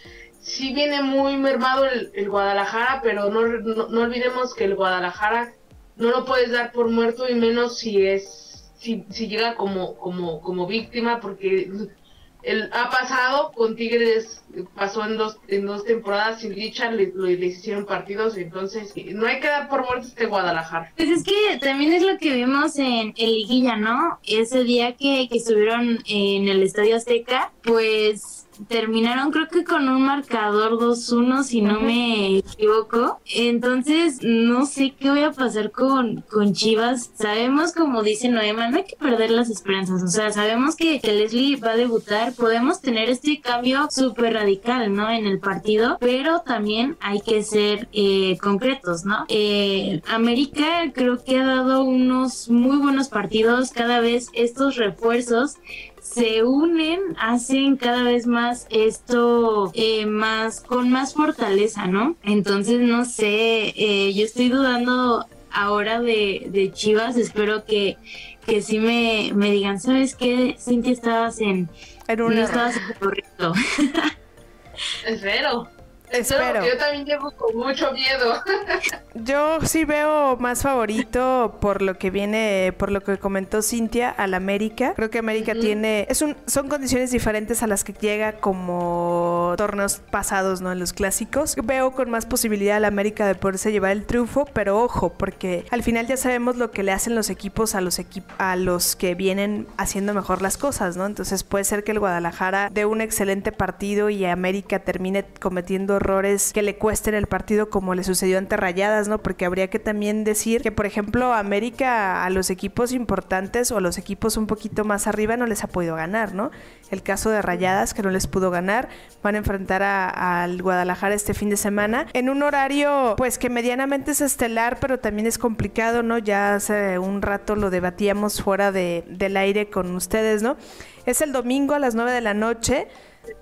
sí viene muy mermado el, Guadalajara, pero no, no, olvidemos que el Guadalajara no lo puedes dar por muerto y menos si es si, si llega como, como, como víctima, porque el, ha pasado con Tigres, pasó en dos, en dos temporadas sin dicha, le, le, hicieron partidos, entonces no hay que dar por muerto este Guadalajara. Pues es que también es lo que vimos en, el Liguilla, ¿no? Ese día que, que estuvieron en el Estadio Azteca, pues terminaron creo que con un marcador 2-1 si no me equivoco. Entonces no sé qué voy a pasar con, con Chivas. Sabemos, como dice Noema, no hay que perder las esperanzas. O sea, sabemos que, Leslie va a debutar. Podemos tener este cambio súper radical, ¿no? En el partido, pero también hay que ser eh, concretos, ¿no? Eh, América creo que ha dado unos muy buenos partidos. Cada vez estos refuerzos se unen, hacen cada vez más esto eh, más con más fortaleza, ¿no? Entonces no sé, eh, yo estoy dudando ahora de, de Chivas, espero que, que sí me, me digan, ¿sabes qué? Cintia estabas en... En un no estabas en correcto. Espero. Yo también llevo con mucho miedo. Yo sí veo más favorito por lo que viene, por lo que comentó Cintia, al América. Creo que América tiene, es un, son condiciones diferentes a las que llega como torneos pasados, ¿no? En los clásicos. Veo con más posibilidad al América de poderse llevar el triunfo, pero ojo, porque al final ya sabemos lo que le hacen los equipos a los equipos a los que vienen haciendo mejor las cosas, ¿no? Entonces puede ser que el Guadalajara dé un excelente partido y América termine cometiendo errores que le cuesten el partido como le sucedió ante Rayadas, ¿no? Porque habría que también decir que, por ejemplo, América a los equipos importantes o a los equipos un poquito más arriba no les ha podido ganar, ¿no? El caso de Rayadas que no les pudo ganar, van a enfrentar al Guadalajara este fin de semana en un horario pues que medianamente es estelar, pero también es complicado, ¿no? Ya hace un rato lo debatíamos fuera de, del aire con ustedes, ¿no? Es el domingo a las 9 de la noche.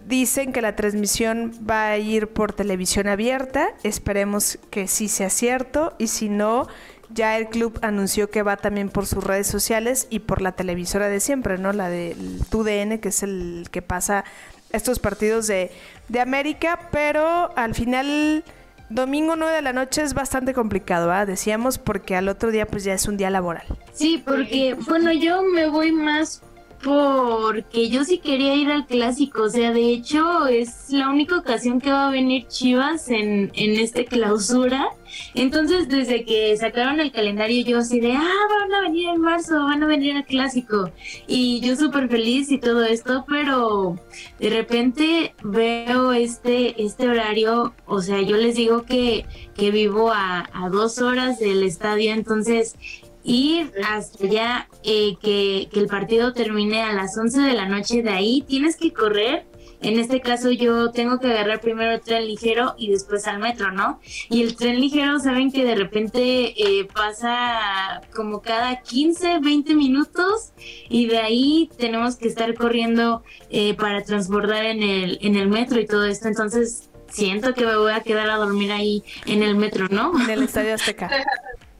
Dicen que la transmisión va a ir por televisión abierta. Esperemos que sí sea cierto. Y si no, ya el club anunció que va también por sus redes sociales y por la televisora de siempre, ¿no? La del TUDN, que es el que pasa estos partidos de, de América. Pero al final, domingo 9 de la noche es bastante complicado, ¿ah? Decíamos, porque al otro día pues ya es un día laboral. Sí, porque, bueno, yo me voy más porque yo sí quería ir al clásico, o sea, de hecho es la única ocasión que va a venir Chivas en, en este clausura. Entonces, desde que sacaron el calendario, yo así de, ah, van a venir en marzo, van a venir al clásico. Y yo súper feliz y todo esto, pero de repente veo este, este horario, o sea, yo les digo que, que vivo a, a dos horas del estadio, entonces ir hasta allá, eh, que, que, el partido termine a las 11 de la noche, de ahí tienes que correr. En este caso yo tengo que agarrar primero el tren ligero y después al metro, ¿no? Y el tren ligero, saben que de repente eh, pasa como cada 15, 20 minutos y de ahí tenemos que estar corriendo eh, para transbordar en el, en el metro y todo esto. Entonces siento que me voy a quedar a dormir ahí en el metro, ¿no? En el Estadio Azteca.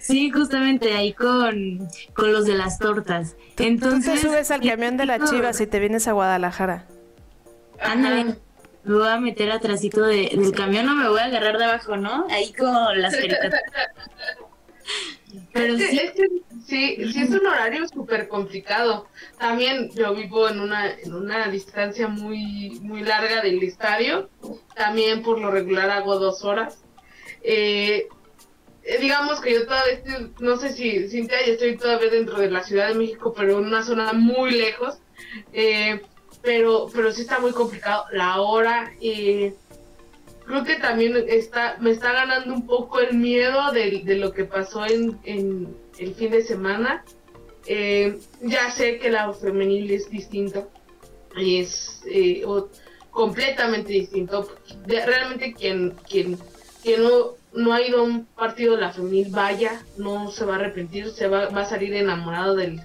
Sí, justamente ahí con, con los de las tortas. Entonces, Tú te subes al camión de la Chivas y te vienes a Guadalajara. Ándale, me voy a meter atrásito de, del camión, no me voy a agarrar de abajo, ¿no? Ahí con las caricaturas. Pero sí. Sí, sí es un horario súper complicado. También yo vivo en una, en una distancia muy, muy larga del estadio. También por lo regular hago dos horas. Eh, digamos que yo todavía estoy, no sé si Cintia, ya estoy todavía dentro de la Ciudad de México, pero en una zona muy lejos. Eh, pero, pero sí está muy complicado la hora. Eh, creo que también está, me está ganando un poco el miedo de, lo que pasó en, en, el fin de semana. ya sé que la femenil es distinto, es completamente distinto. realmente quien, quien, quien no no ha ido a un partido de la femenil, vaya, no se va a arrepentir, se va, va a salir enamorado del,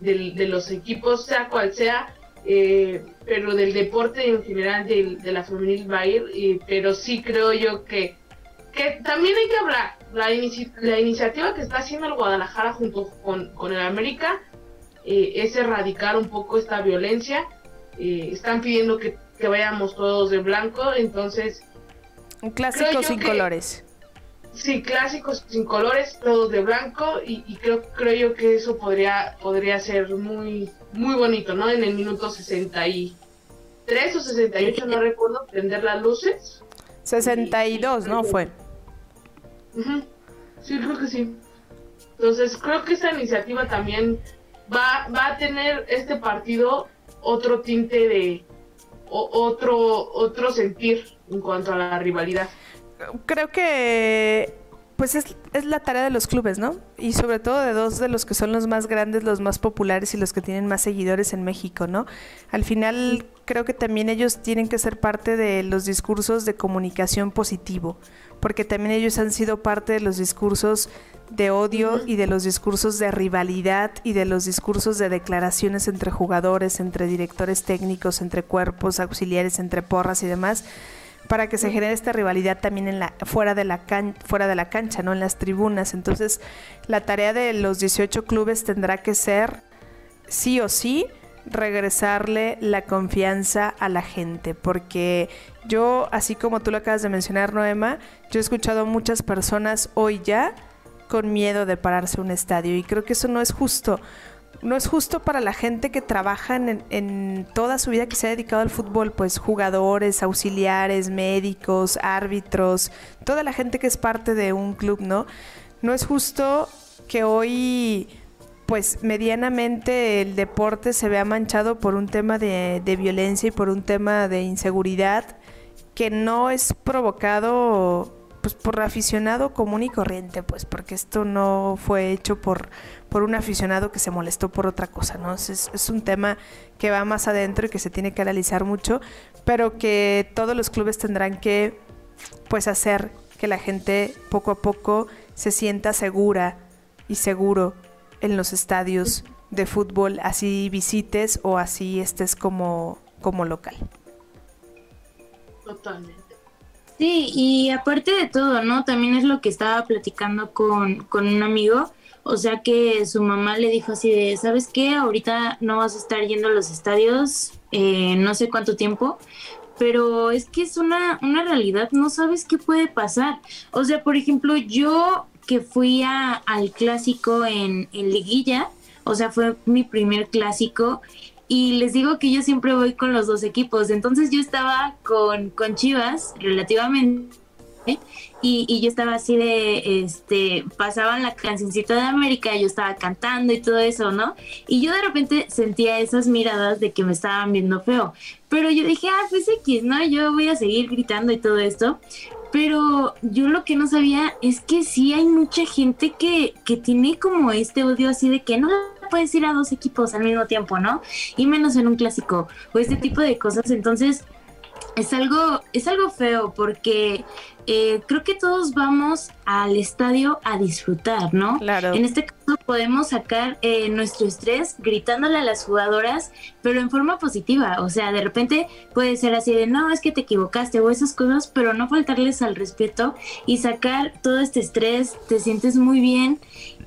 de los equipos, sea cual sea, eh, pero del deporte en general de la femenil va a ir, pero sí creo yo que, que también hay que hablar, la, la iniciativa que está haciendo el Guadalajara junto con, con el América eh, es erradicar un poco esta violencia, eh, están pidiendo que, que, vayamos todos de blanco, entonces... Un clásico sin colores Sí, clásicos sin colores, todos de blanco y, creo creo yo que eso podría podría ser muy muy bonito, ¿no? En el minuto 63 o 68, no recuerdo, prender las luces. 62, ¿no? Fue. Sí, creo que sí. Entonces, creo que esta iniciativa también va, va a tener este partido otro tinte de, otro, otro sentir en cuanto a la rivalidad. Creo que pues es, es, la tarea de los clubes, ¿no? Y sobre todo de dos de los que son los más grandes, los más populares y los que tienen más seguidores en México, ¿no? Al final creo que también ellos tienen que ser parte de los discursos de comunicación positivo, porque también ellos han sido parte de los discursos de odio y de los discursos de rivalidad y de los discursos de declaraciones entre jugadores, entre directores técnicos, entre cuerpos auxiliares, entre porras y demás para que se genere esta rivalidad también en la fuera de la fuera de la cancha, no en las tribunas. Entonces, la tarea de los 18 clubes tendrá que ser sí o sí regresarle la confianza a la gente, porque yo, así como tú lo acabas de mencionar, Noema, yo he escuchado a muchas personas hoy ya con miedo de pararse un estadio. Y creo que eso no es justo no es justo para la gente que trabaja en, toda su vida que se ha dedicado al fútbol, pues jugadores, auxiliares, médicos, árbitros, toda la gente que es parte de un club, ¿no? No es justo que hoy, pues medianamente el deporte se vea manchado por un tema de, violencia y por un tema de inseguridad que no es provocado pues por aficionado común y corriente, pues porque esto no fue hecho por por un aficionado que se molestó por otra cosa, ¿no? Es, es, un tema que va más adentro y que se tiene que analizar mucho, pero que todos los clubes tendrán que, pues, hacer que la gente poco a poco se sienta segura y seguro en los estadios de fútbol, así visites o así estés como, como local. Totalmente. Sí, y aparte de todo, ¿no? También es lo que estaba platicando con, con un amigo o sea que su mamá le dijo así de, ¿sabes qué? Ahorita no vas a estar yendo a los estadios eh, no sé cuánto tiempo, pero es que es una, una realidad, no sabes qué puede pasar. O sea, por ejemplo, yo que fui a, al clásico en, en liguilla, o sea, fue mi primer clásico y les digo que yo siempre voy con los dos equipos. Entonces yo estaba con, con Chivas relativamente y, yo estaba así de, este, pasaban la cancioncita de América, yo estaba cantando y todo eso, ¿no? Y yo de repente sentía esas miradas de que me estaban viendo feo. Pero yo dije, ah, pues X, ¿no? Yo voy a seguir gritando y todo esto. Pero yo lo que no sabía es que sí hay mucha gente que, que tiene como este odio así de que no puedes ir a dos equipos al mismo tiempo, ¿no? Y menos en un clásico o este tipo de cosas. Entonces, es algo, es algo feo porque eh, creo que todos vamos al estadio a disfrutar, ¿no? Claro. En este caso podemos sacar eh, nuestro estrés gritándole a las jugadoras, pero en forma positiva. O sea, de repente puede ser así de, no, es que te equivocaste o esas cosas, pero no faltarles al respeto y sacar todo este estrés, te sientes muy bien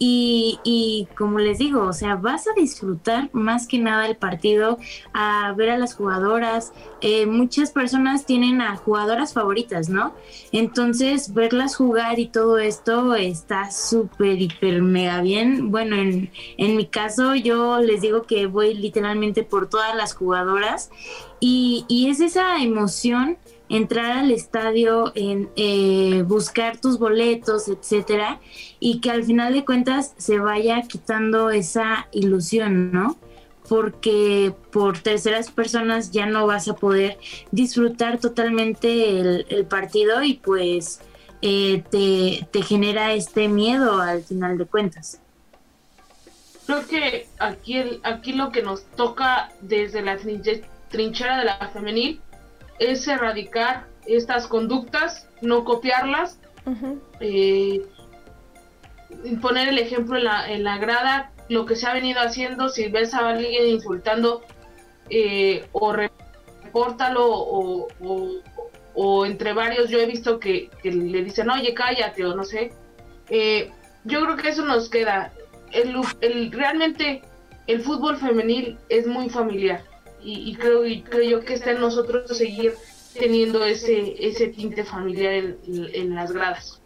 y, y, como les digo, o sea, vas a disfrutar más que nada el partido, a ver a las jugadoras. Eh, muchas personas tienen a jugadoras favoritas, ¿no? Entonces, verlas jugar y todo esto está súper, hiper, mega bien. Bueno, en, en mi caso, yo les digo que voy literalmente por todas las jugadoras y, y es esa emoción entrar al estadio, en eh, buscar tus boletos, etcétera, y que al final de cuentas se vaya quitando esa ilusión, ¿no? Porque por terceras personas ya no vas a poder disfrutar totalmente el, partido y pues eh, te, te genera este miedo al final de cuentas creo que aquí, aquí lo que nos toca desde la trinchera de la femenil es erradicar estas conductas, no copiarlas, eh, poner el ejemplo en la, en la grada, lo que se ha venido haciendo, si ves a alguien insultando eh, o repórtalo o, o, entre varios yo he visto que, le dicen, oye, cállate o no sé. Eh, yo creo que eso nos queda. El, el, realmente el fútbol femenil es muy familiar y, creo, y creo yo que está en nosotros seguir teniendo ese, ese tinte familiar en, las gradas.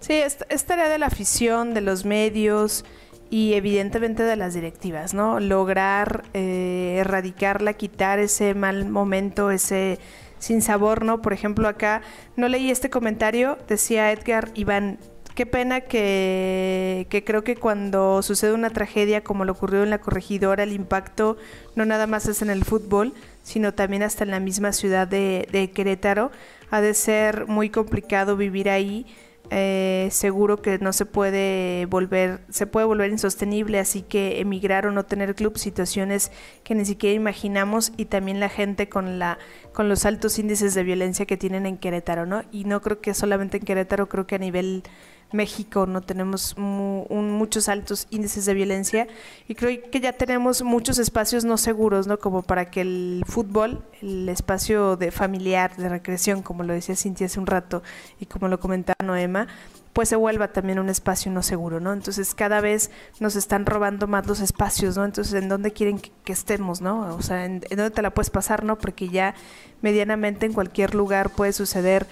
Sí, es, tarea de la afición, de los medios y evidentemente de las directivas, ¿no? Lograr eh, erradicarla, quitar ese mal momento, ese sin sabor, ¿no? Por ejemplo, acá no leí este comentario, decía Edgar Iván, qué pena que, creo que cuando sucede una tragedia como lo ocurrió en la corregidora, el impacto no nada más es en el fútbol, sino también hasta en la misma ciudad de, de Querétaro. Ha de ser muy complicado vivir ahí eh, seguro que no se puede volver, se puede volver insostenible, así que emigrar o no tener club, situaciones que ni siquiera imaginamos y también la gente con la con los altos índices de violencia que tienen en Querétaro, ¿no? Y no creo que solamente en Querétaro, creo que a nivel México no tenemos muchos altos índices de violencia y creo que ya tenemos muchos espacios no seguros, ¿no? Como para que el fútbol, el espacio de familiar, de recreación, como lo decía Cintia hace un rato y como lo comentaba Noema, pues se vuelva también un espacio no seguro, ¿no? Entonces cada vez nos están robando más los espacios, ¿no? Entonces, ¿en dónde quieren que, estemos, ¿no? O sea, ¿en, ¿en, dónde te la puedes pasar, ¿no? Porque ya medianamente en cualquier lugar puede suceder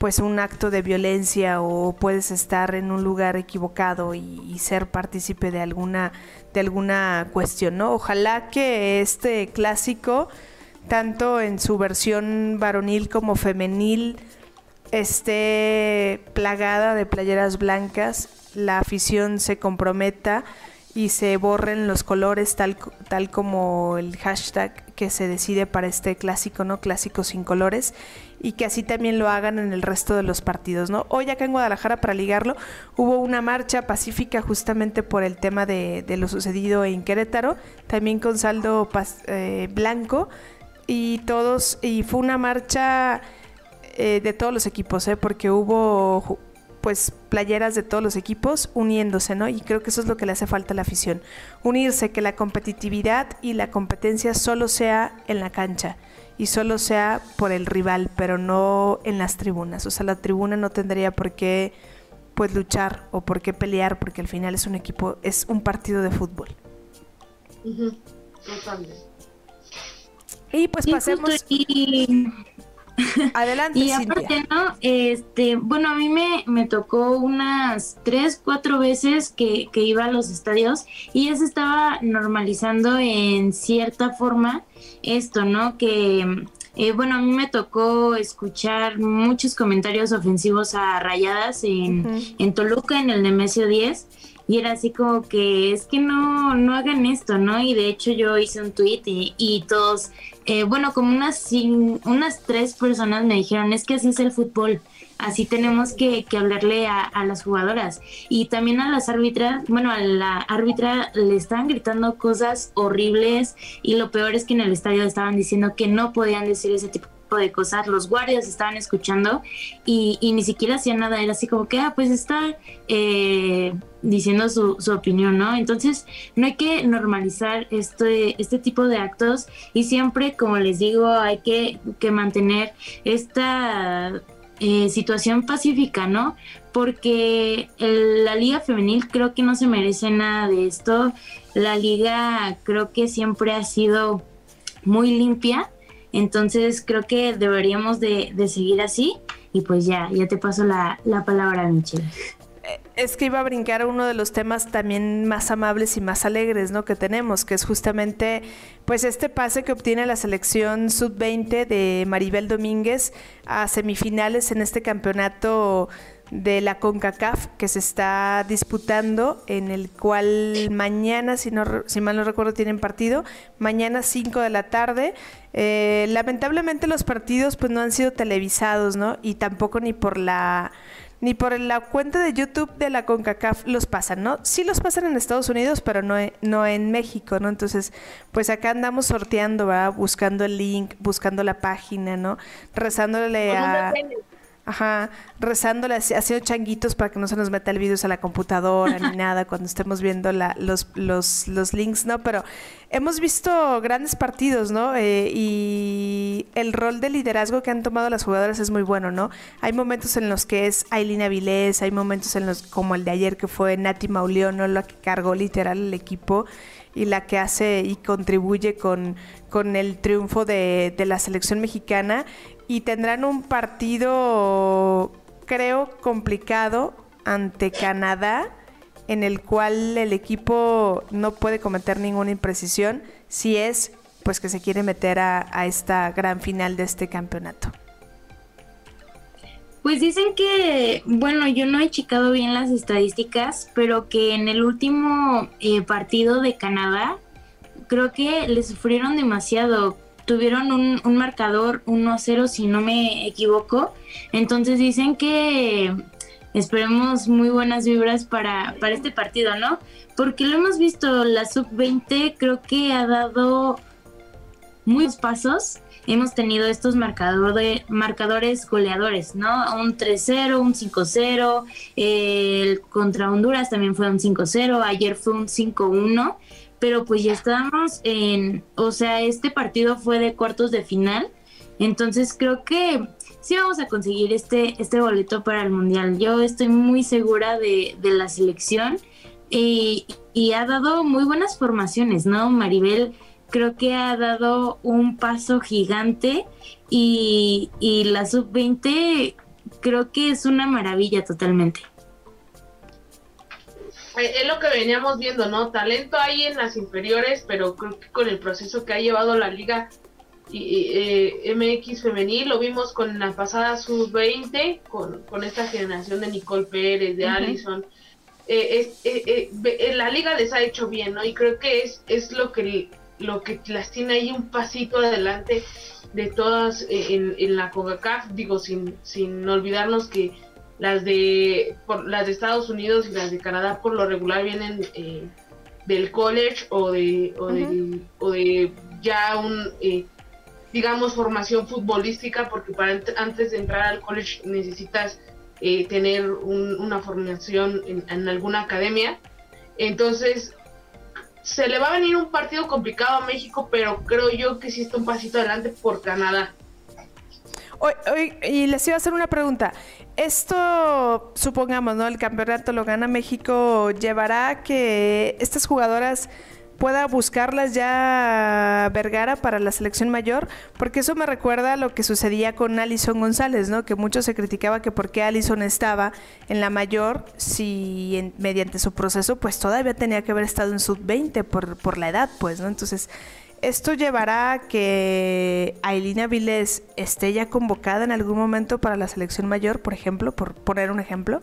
pues un acto de violencia o puedes estar en un lugar equivocado y, ser partícipe de alguna de alguna cuestión, ¿no? Ojalá que este clásico tanto en su versión varonil como femenil esté plagada de playeras blancas, la afición se comprometa y se borren los colores tal, tal como el hashtag que se decide para este clásico, ¿no? Clásico sin colores y que así también lo hagan en el resto de los partidos, ¿no? Hoy acá en Guadalajara, para ligarlo, hubo una marcha pacífica justamente por el tema de, lo sucedido en Querétaro, también con saldo eh, blanco y todos, y fue una marcha eh, de todos los equipos, ¿eh? Porque hubo pues playeras de todos los equipos uniéndose, ¿no? Y creo que eso es lo que le hace falta a la afición. Unirse, que la competitividad y la competencia solo sea en la cancha y solo sea por el rival, pero no en las tribunas. O sea, la tribuna no tendría por qué pues luchar o por qué pelear, porque al final es un equipo, es un partido de fútbol. Y pues pasemos. Adelante, y aparte, ¿no? Este, bueno, a mí me, me tocó unas tres, cuatro veces que, que iba a los estadios y ya se estaba normalizando en cierta forma esto, ¿no? Que, eh, bueno, a mí me tocó escuchar muchos comentarios ofensivos a Rayadas en, en Toluca, en el Nemesio 10, y era así como que es que no, no hagan esto, ¿no? Y de hecho yo hice un tweet y, todos, eh, bueno, como unas, unas tres personas me dijeron, es que así es el fútbol así tenemos que, hablarle a, las jugadoras y también a las árbitras, bueno, a la árbitra le estaban gritando cosas horribles y lo peor es que en el estadio estaban diciendo que no podían decir ese tipo de cosas, los guardias estaban escuchando y, ni siquiera hacían nada, era así como que, ah, pues está eh, diciendo su, su, opinión, ¿no? Entonces, no hay que normalizar este, este tipo de actos y siempre, como les digo, hay que, que mantener esta eh, situación pacífica, ¿no? Porque la liga femenil creo que no se merece nada de esto. La liga creo que siempre ha sido muy limpia. Entonces creo que deberíamos de, seguir así. Y pues ya, ya te paso la, la palabra, Michelle es que iba a brincar uno de los temas también más amables y más alegres, ¿no? Que tenemos, que es justamente, pues este pase que obtiene la selección sub-20 de Maribel Domínguez a semifinales en este campeonato de la CONCACAF que se está disputando, en el cual mañana, si, no, si mal no recuerdo, tienen partido, mañana 5 de la tarde. Eh, lamentablemente los partidos pues no han sido televisados, ¿no? Y tampoco ni por la ni por la cuenta de YouTube de la CONCACAF los pasan, ¿no? Sí los pasan en Estados Unidos, pero no, no en México, ¿no? Entonces, pues acá andamos sorteando, ¿verdad? Buscando el link, buscando la página, ¿no? Rezándole a... Ajá, rezándole, haciendo changuitos para que no se nos meta el virus a la computadora ni nada cuando estemos viendo la, los, los, los, links, ¿no? Pero hemos visto grandes partidos, ¿no? Eh, y el rol de liderazgo que han tomado las jugadoras es muy bueno, ¿no? Hay momentos en los que es Aileen Avilés, hay momentos en los como el de ayer que fue Nati Mauleón, ¿no? La que cargó literal el equipo y la que hace y contribuye con, con el triunfo de, de la selección mexicana y tendrán un partido, creo, complicado ante Canadá, en el cual el equipo no puede cometer ninguna imprecisión si es pues que se quiere meter a, esta gran final de este campeonato. Pues dicen que, bueno, yo no he checado bien las estadísticas, pero que en el último eh, partido de Canadá, creo que le sufrieron demasiado tuvieron un, un marcador 1-0 si no me equivoco. Entonces dicen que esperemos muy buenas vibras para, para este partido, ¿no? Porque lo hemos visto, la sub-20 creo que ha dado muchos pasos. Hemos tenido estos marcadores, marcadores goleadores, ¿no? Un 3-0, un 5-0, el contra Honduras también fue un 5-0, ayer fue un 5-1, pero pues ya estamos en, o sea, este partido fue de cuartos de final, entonces creo que sí vamos a conseguir este, este boleto para el Mundial. Yo estoy muy segura de, la selección y, ha dado muy buenas formaciones, ¿no? Maribel creo que ha dado un paso gigante y, y la sub-20 creo que es una maravilla totalmente. Eh, es lo que veníamos viendo, ¿no? Talento hay en las inferiores, pero creo que con el proceso que ha llevado la liga y, eh, MX femenil, lo vimos con la pasada sub-20, con, con, esta generación de Nicole Pérez, de Allison. Eh, eh, la liga les ha hecho bien, ¿no? Y creo que es, es lo que lo que las tiene ahí un pasito adelante de todas en, en la CONCACAF, digo, sin, sin olvidarnos que las de por, las de Estados Unidos y las de Canadá por lo regular vienen del college o de, o, de, o de ya un digamos, formación futbolística, porque para antes de entrar al college necesitas eh, tener una formación en, alguna academia. Entonces, se le va a venir un partido complicado a México, pero creo yo que sí está un pasito adelante por Canadá. y les iba a hacer una pregunta. Esto, supongamos, ¿no? El campeonato lo gana México, ¿llevará a que estas jugadoras pueda buscarlas ya Vergara para la selección mayor, porque eso me recuerda a lo que sucedía con Alison González, ¿no? Que mucho se criticaba que por qué Alison estaba en la mayor si mediante su proceso pues todavía tenía que haber estado en sub-20 por, por la edad, pues, ¿no? Entonces, ¿esto llevará a que Ailina Vilés esté ya convocada en algún momento para la selección mayor, por ejemplo, por poner un ejemplo?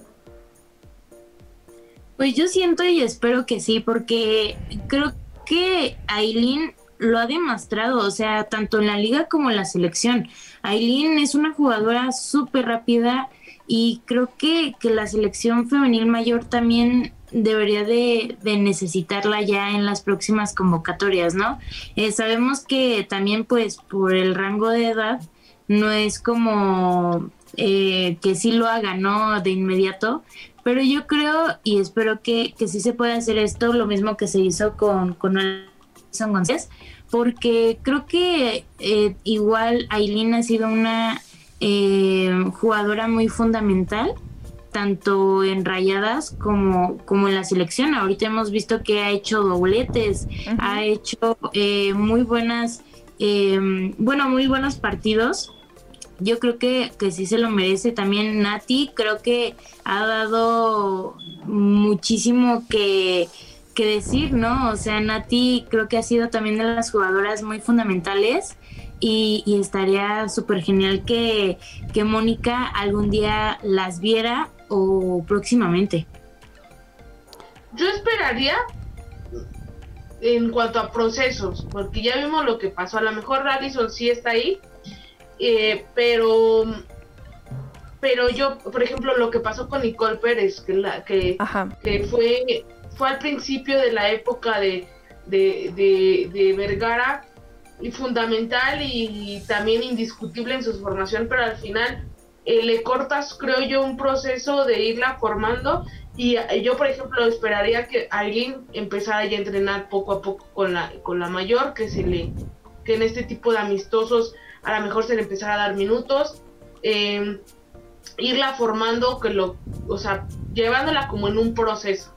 Pues yo siento y espero que sí, porque creo que Aileen lo ha demostrado, o sea, tanto en la liga como en la selección. Aileen es una jugadora súper rápida y creo que, que, la selección femenil mayor también debería de, necesitarla ya en las próximas convocatorias, ¿no? Eh, sabemos que también pues por el rango de edad no es como eh, que sí lo haga, ¿no? De inmediato, pero yo creo y espero que, que sí se pueda hacer esto, lo mismo que se hizo con, con Alison González, porque creo que eh, igual Aileen ha sido una eh, jugadora muy fundamental tanto en rayadas como, como en la selección. Ahorita hemos visto que ha hecho dobletes, ha hecho eh, muy buenas, bueno, muy buenos partidos yo creo que, que sí se lo merece también Nati, creo que ha dado muchísimo que, decir, ¿no? O sea, Nati creo que ha sido también de las jugadoras muy fundamentales y, estaría súper genial que, que Mónica algún día las viera o próximamente. Yo esperaría en cuanto a procesos, porque ya vimos lo que pasó. A lo mejor Radisson sí está ahí, eh, pero pero yo, por ejemplo, lo que pasó con Nicole Pérez, que, la, que, que fue, fue al principio de la época de, de, Vergara, y fundamental y, también indiscutible en su formación, pero al final eh, le cortas, creo yo, un proceso de irla formando. Y eh, yo, por ejemplo, esperaría que alguien empezara ya a entrenar poco a poco con la, con la mayor, que se le que en este tipo de amistosos a lo mejor se le empezara a dar minutos, em, irla formando, que lo, o sea, llevándola como en un proceso.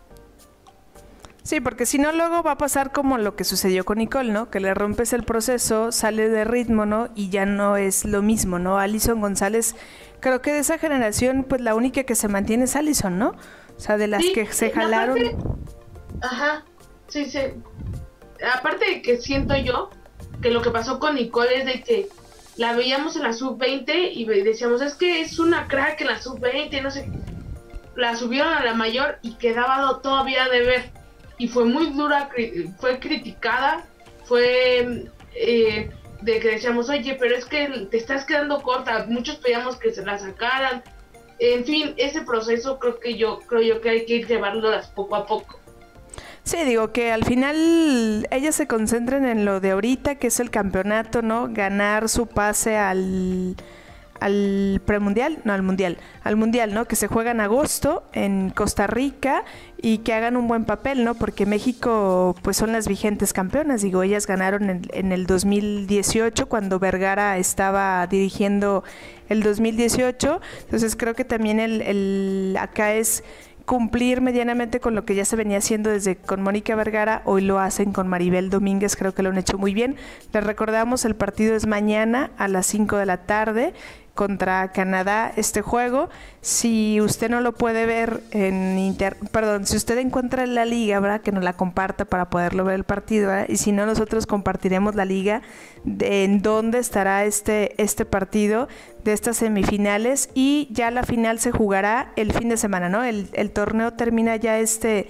Sí, porque si no luego va a pasar como lo que sucedió con Nicole, ¿no? Que le rompes el proceso, sale de ritmo, ¿no? Y ya no es lo mismo, ¿no? Alison González, creo que de esa generación, pues la única que se mantiene es Alison, ¿no? O sea, de las que se jalaron. ajá, sí, sí. Aparte de que siento yo que lo que pasó con Nicole es de que la veíamos en la sub-20 y decíamos, es que es una crack en la sub-20, no sé. La subieron a la mayor y quedaba todavía de ver. Y fue muy dura, fue criticada, fue... Eh, de que decíamos, oye, pero es que te estás quedando corta, muchos pedíamos que se la sacaran. En fin, ese proceso creo que yo creo yo que hay que llevarlo poco a poco. Sí, digo que al final ellas se concentren en lo de ahorita, que es el campeonato, ¿no? Ganar su pase al al premundial, no al mundial, al mundial, ¿no? Que se juega en agosto en Costa Rica y que hagan un buen papel, ¿no? Porque México, pues son las vigentes campeonas, digo, ellas ganaron en, en el 2018 cuando Vergara estaba dirigiendo el 2018, entonces creo que también el, el acá es cumplir medianamente con lo que ya se venía haciendo desde con Mónica Vergara, hoy lo hacen con Maribel Domínguez, creo que lo han hecho muy bien. Les recordamos, el partido es mañana a las 5 de la tarde contra Canadá este juego. Si usted no lo puede ver en inter, perdón, si usted encuentra la liga, ¿verdad? Que nos la comparta para poderlo ver el partido, Y si no, nosotros compartiremos la liga de en dónde estará este, este partido de estas semifinales y ya la final se jugará el fin de semana, ¿no? El, el torneo termina ya este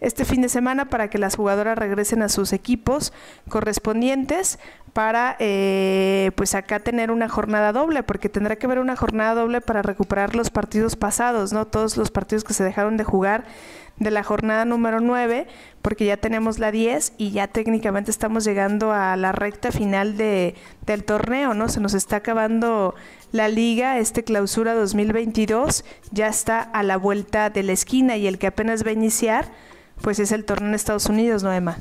este fin de semana para que las jugadoras regresen a sus equipos correspondientes para eh, pues acá tener una jornada doble, porque tendrá que haber una jornada doble para recuperar los partidos pasados, ¿no? Todos los partidos que se dejaron de jugar de la jornada número 9, porque ya tenemos la 10 y ya técnicamente estamos llegando a la recta final de, del torneo, ¿no? Se nos está acabando la liga, este clausura 2022 ya está a la vuelta de la esquina y el que apenas va a iniciar, pues es el torneo en Estados Unidos, ¿no, Emma?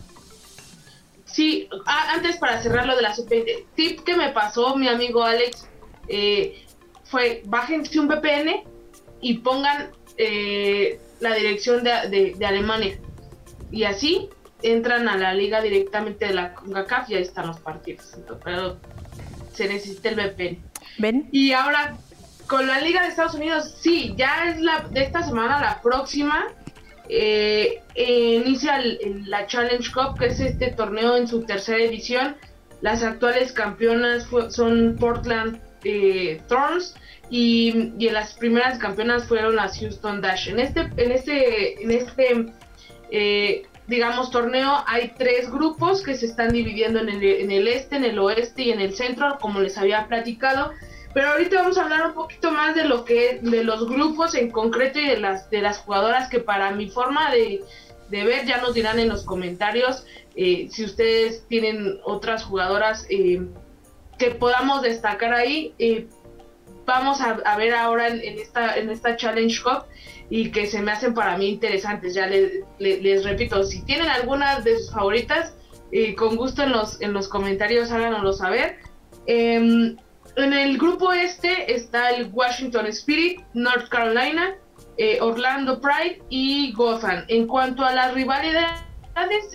Sí, antes para cerrar lo de la sub-20, tip que me pasó mi amigo Alex eh, fue bájense un VPN y pongan eh, la dirección de, Alemania. Y así entran a la liga directamente de la CONCACAF y ahí están los partidos. pero se necesita el VPN. ¿Ven? Y ahora, con la liga de Estados Unidos, sí, ya es la de esta semana, la próxima eh, inicia la Challenge Cup, que es este torneo en su tercera edición. Las actuales campeonas son Portland eh, Thorns y, las primeras campeonas fueron las Houston Dash. En este, en este, en este eh, digamos, torneo hay tres grupos que se están dividiendo en el, en el este, en el oeste y en el centro, como les había platicado. Pero ahorita vamos a hablar un poquito más de lo que de los grupos en concreto y de las de las jugadoras que para mi forma de, ver ya nos dirán en los comentarios eh, si ustedes tienen otras jugadoras eh, que podamos destacar ahí. Eh, vamos a, ver ahora en, esta en esta Challenge Cup y que se me hacen para mí interesantes. Ya les, les, repito, si tienen algunas de sus favoritas, con gusto en los en los comentarios háganoslo saber. Em, en el grupo este está el Washington Spirit, North Carolina, eh, Orlando Pride y Gotham. En cuanto a las rivalidades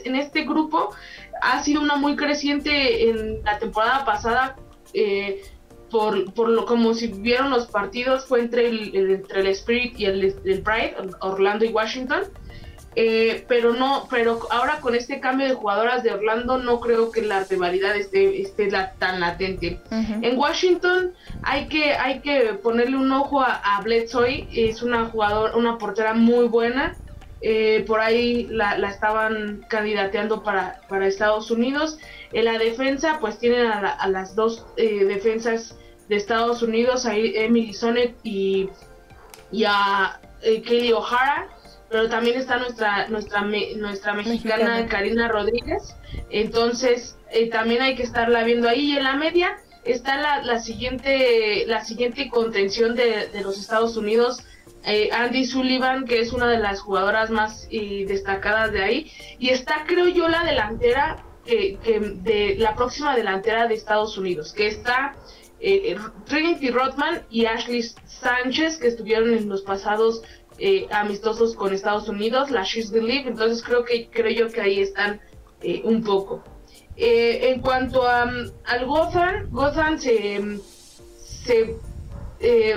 en este grupo, ha sido una muy creciente en la temporada pasada. Eh, por, por, lo como si vieron los partidos fue entre el, entre el Spirit y el, el Pride, Orlando y Washington. Eh, pero no, pero ahora con este cambio de jugadoras de Orlando no creo que la rivalidad esté, esté tan latente. En Washington hay que, hay que ponerle un ojo a, a Bledsoe, es una jugadora, una portera muy buena. Eh, por ahí la, estaban candidateando para, para Estados Unidos. En la defensa, pues tienen a, las dos eh, defensas de Estados Unidos, ahí Emily Sonnet y, y a Kelly O'Hara pero también está nuestra nuestra nuestra mexicana, Karina Rodríguez. Entonces eh, también hay que estarla viendo ahí. Y en la media está la, la siguiente la siguiente contención de, los Estados Unidos. Eh, Andy Sullivan que es una de las jugadoras más eh, destacadas de ahí. Y está creo yo la delantera de la próxima delantera de Estados Unidos que está Trinity Rothman y Ashley Sánchez que estuvieron en los pasados eh, amistosos con Estados Unidos, la She's Believe, entonces creo que creo yo que ahí están eh, un poco. Eh, en cuanto a, al Gotham, Gotham se, se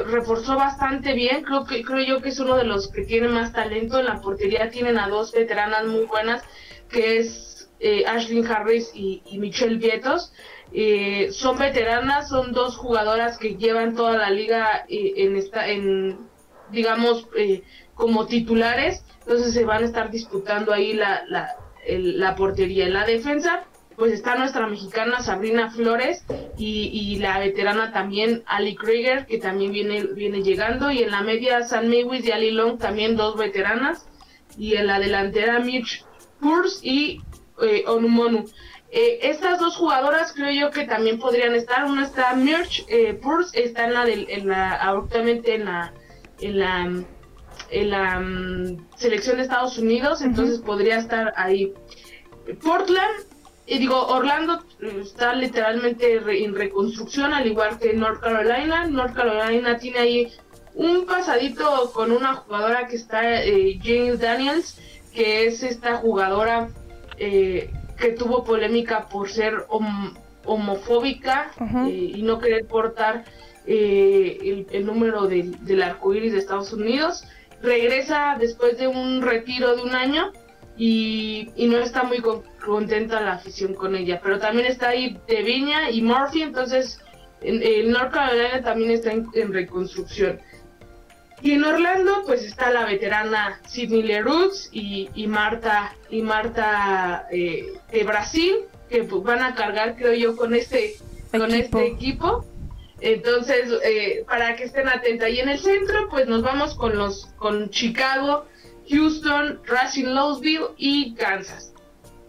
reforzó bastante bien, creo que creo yo que es uno de los que tiene más talento en la portería, tienen a dos veteranas muy buenas, que es Ashlyn Harris y, Michelle Vietos. son veteranas, son dos jugadoras que llevan toda la liga en esta en digamos, eh, como titulares, entonces se van a estar disputando ahí la, la, la portería. En la defensa, pues está nuestra mexicana Sabrina Flores y, la veterana también Ali Krieger, que también viene, viene llegando, y en la media San Mewis y Ali Long, también dos veteranas, y en la delantera Mitch Purs y eh, Onumonu. Eh, estas dos jugadoras creo yo que también podrían estar. Una está Mirch eh, está en la, del, en la en la en la en la mm, selección de Estados Unidos, entonces podría estar ahí. Portland, y digo, Orlando está literalmente en reconstrucción, al igual que North Carolina. North Carolina tiene ahí un pasadito con una jugadora que está, eh, James Daniels, que es esta jugadora eh, que tuvo polémica por ser homofóbica eh, y no querer portar el, número del arco iris de Estados Unidos. Regresa después de un retiro de un año y, no está muy contenta la afición con ella. Pero también está ahí de Viña y Murphy, entonces en, North Carolina también está en reconstrucción. Y en Orlando, pues está la veterana Sidney Leroux y, y Marta, y Marta eh, de Brasil, que pues, van a cargar, creo yo, con este, con este equipo. Entonces, eh, para que estén atentos. Y en el centro, pues nos vamos con los, con Chicago, Houston, Racing Louisville y Kansas.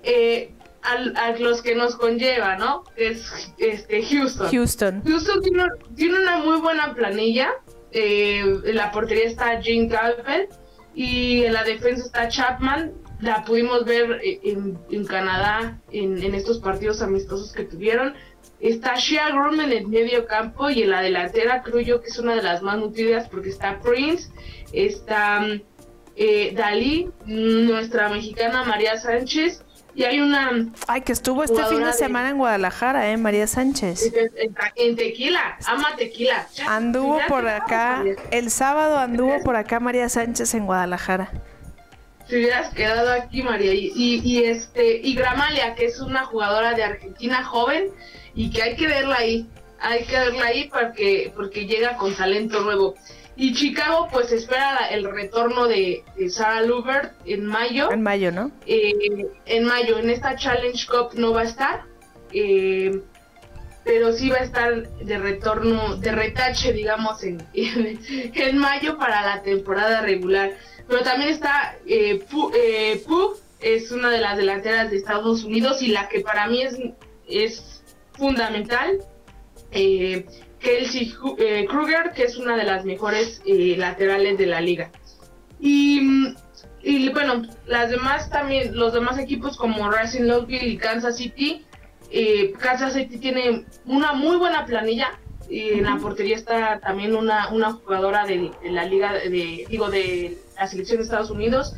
Eh, a, los que nos conlleva, ¿no? Es este Houston. Houston. Houston tiene, tiene una muy buena planilla eh, en la portería está Jean Calvert y en la defensa está Chapman. La pudimos ver eh, en, Canadá en, estos partidos amistosos que tuvieron. Está Shea Grum en el medio campo y en la delantera creo yo que es una de las más nutridas porque está Prince, está eh, Dalí, nuestra mexicana María Sánchez y hay una... Ay, que estuvo este fin de semana en Guadalajara, ¿eh? María Sánchez. En, tequila, ama tequila. Anduvo por acá, el sábado anduvo por acá María Sánchez en Guadalajara. Si hubieras quedado aquí, María. Y, y, este, y Gramalia, que es una jugadora de Argentina joven y que hay que verla ahí. Hay que verla ahí porque, porque llega con talento nuevo. Y Chicago, pues espera el retorno de, Sarah Lubert en mayo. En mayo, ¿no? Eh, en mayo, en esta Challenge Cup no va a estar, eh, pero sí va a estar de retorno, de retache, digamos, en, en, mayo para la temporada regular. Pero también está eh, eh es una de las delanteras de Estados Unidos y la que para mí es, es fundamental. Eh, Kelsey eh, Kruger, que es una de las mejores eh, laterales de la liga. Y, bueno, las demás también, los demás equipos como Racing Louisville y Kansas City, eh, Kansas City tiene una muy buena planilla. En la portería está también una, una jugadora de, la liga, de, digo, de la selección de Estados Unidos,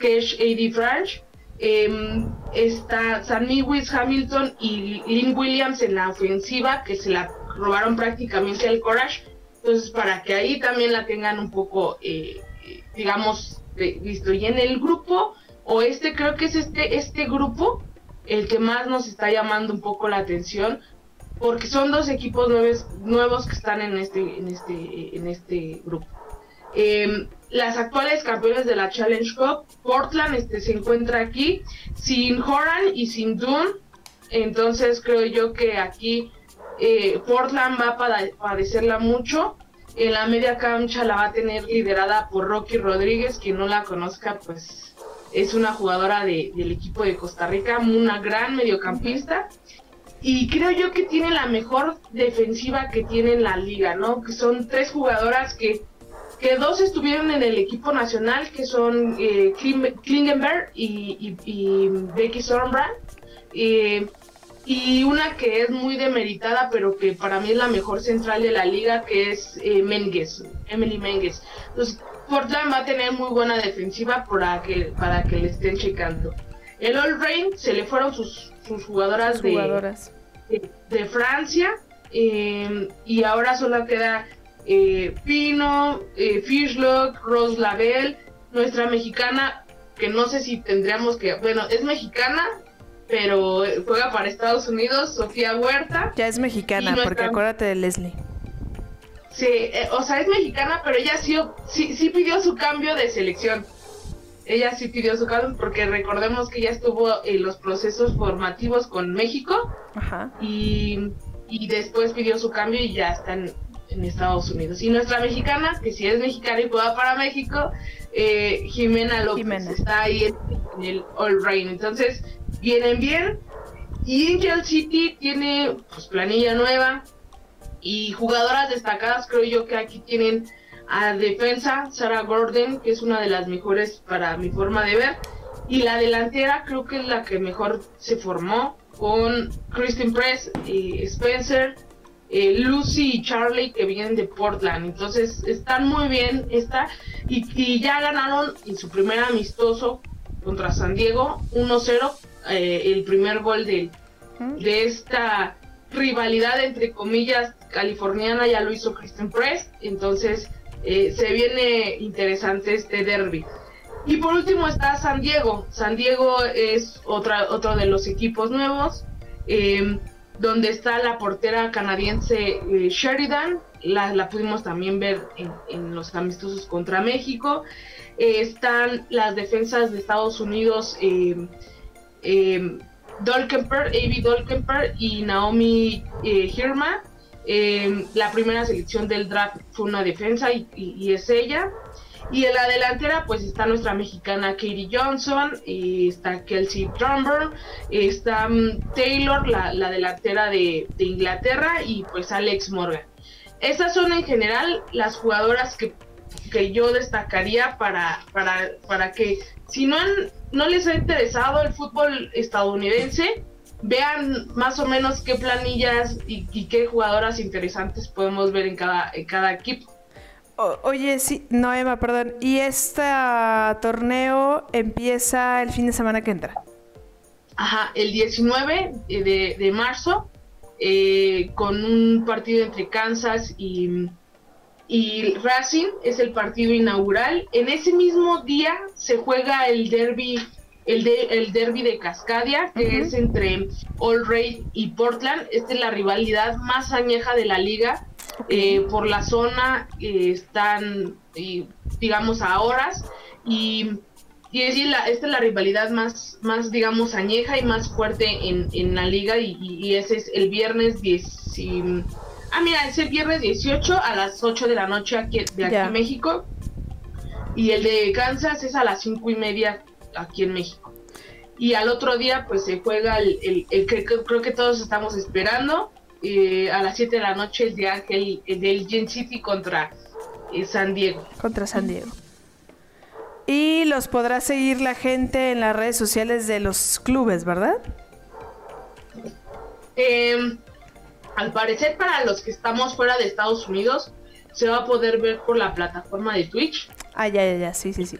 que es A.D. French. Em, está Sammy Lewis Hamilton y Lynn Williams en la ofensiva, que se la robaron prácticamente el Courage. Entonces, para que ahí también la tengan un poco, eh, digamos, visto. Y en el grupo, o este, creo que es este, este grupo, el que más nos está llamando un poco la atención, porque son dos equipos nuevos, nuevos que están en este, en este, en este grupo. Em, las actuales campeones de la Challenge Cup, Portland este, se encuentra aquí sin Horan y sin Dune. Entonces creo yo que aquí eh, Portland va a padecerla mucho. En la media cancha la va a tener liderada por Rocky Rodríguez, quien no la conozca, pues es una jugadora del equipo de Costa Rica, una gran mediocampista. Y creo yo que tiene la mejor defensiva que tiene en la liga, ¿no? Que son tres jugadoras que, que dos estuvieron en el equipo nacional, que son eh, Klingenberg y, Becky Sornbrand. Eh, y una que es muy demeritada, pero que para mí es la mejor central de la liga, que es eh, Mengues, Emily Mengues. Entonces, Portland va a tener muy buena defensiva para que, para que le estén checando. El All Rain se le fueron sus, sus jugadoras, De, de, Francia em, y ahora solo queda eh, Pino, eh, Fishlock, Rose Label, nuestra mexicana, que no sé si tendríamos que, bueno, es mexicana, pero juega para Estados Unidos, Sofía Huerta. Ya es mexicana, porque acuérdate de Leslie. Sí, eh, o sea, es mexicana, pero ella sí, sí, pidió su cambio de selección. Ella sí pidió su cambio porque recordemos que ella estuvo en los procesos formativos con México Y, después pidió su cambio y ya está en, Estados Unidos. Y nuestra mexicana, que si es mexicana y juega para México, eh, Jimena López está ahí en, el All Rain. Entonces, vienen bien. Y Angel City tiene pues, planilla nueva y jugadoras destacadas, creo yo que aquí tienen a defensa, Sarah Gordon, que es una de las mejores para mi forma de ver. Y la delantera creo que es la que mejor se formó con Kristen Press, eh, Spencer, eh, Lucy y Charlie que vienen de Portland. Entonces están muy bien esta y, ya ganaron en su primer amistoso contra San Diego 1-0 eh, el primer gol de, de esta rivalidad entre comillas californiana ya lo hizo Kristen Press. Entonces eh, se viene interesante este derby. Y por último está San Diego. San Diego es otra, otro de los equipos nuevos, eh, donde está la portera canadiense eh, Sheridan. La, pudimos también ver en, los amistosos contra México. están las defensas de Estados Unidos, Dolkemper, Avi Dolkemper y Naomi Hirma. Em, la primera selección del draft fue una defensa y, es ella. Y en la delantera pues está nuestra mexicana Katie Johnson, está Kelsey Trumber, está mm, Taylor, la, delantera de, Inglaterra y pues Alex Morgan. Esas son en general las jugadoras que, que yo destacaría para, para, para que si no, no les ha interesado el fútbol estadounidense, vean más o menos qué planillas y, qué jugadoras interesantes podemos ver en cada, en cada equipo. oye, sí, no, Emma, perdón. ¿Y este torneo empieza el fin de semana que entra? Ajá, el 19 de, de marzo, eh, con un partido entre Kansas y, y Racing, es el partido inaugural. En ese mismo día se juega el derby el, de, el derby de Cascadia, que es entre All Ray y Portland. Esta es la rivalidad más añeja de la liga. Eh, por la zona eh, están, digamos, a horas. Y, y decir, la, esta es la rivalidad más, más, digamos, añeja y más fuerte en, en la liga. Y, ese es el viernes 10. ah, mira, es el viernes 18 a las 8 de la noche aquí, de aquí en México. Y el de Kansas es a las 5 y media aquí en México. Y al otro día pues se juega el, el, que creo que todos estamos esperando, eh, a las 7 de la noche el día el, del Gen City contra eh, San Diego. Contra San Diego. Y los podrá seguir la gente en las redes sociales de los clubes, ¿verdad? Em, al parecer para los que estamos fuera de Estados Unidos se va a poder ver por la plataforma de Twitch. Ah, ya, ya, ya, sí, sí, sí.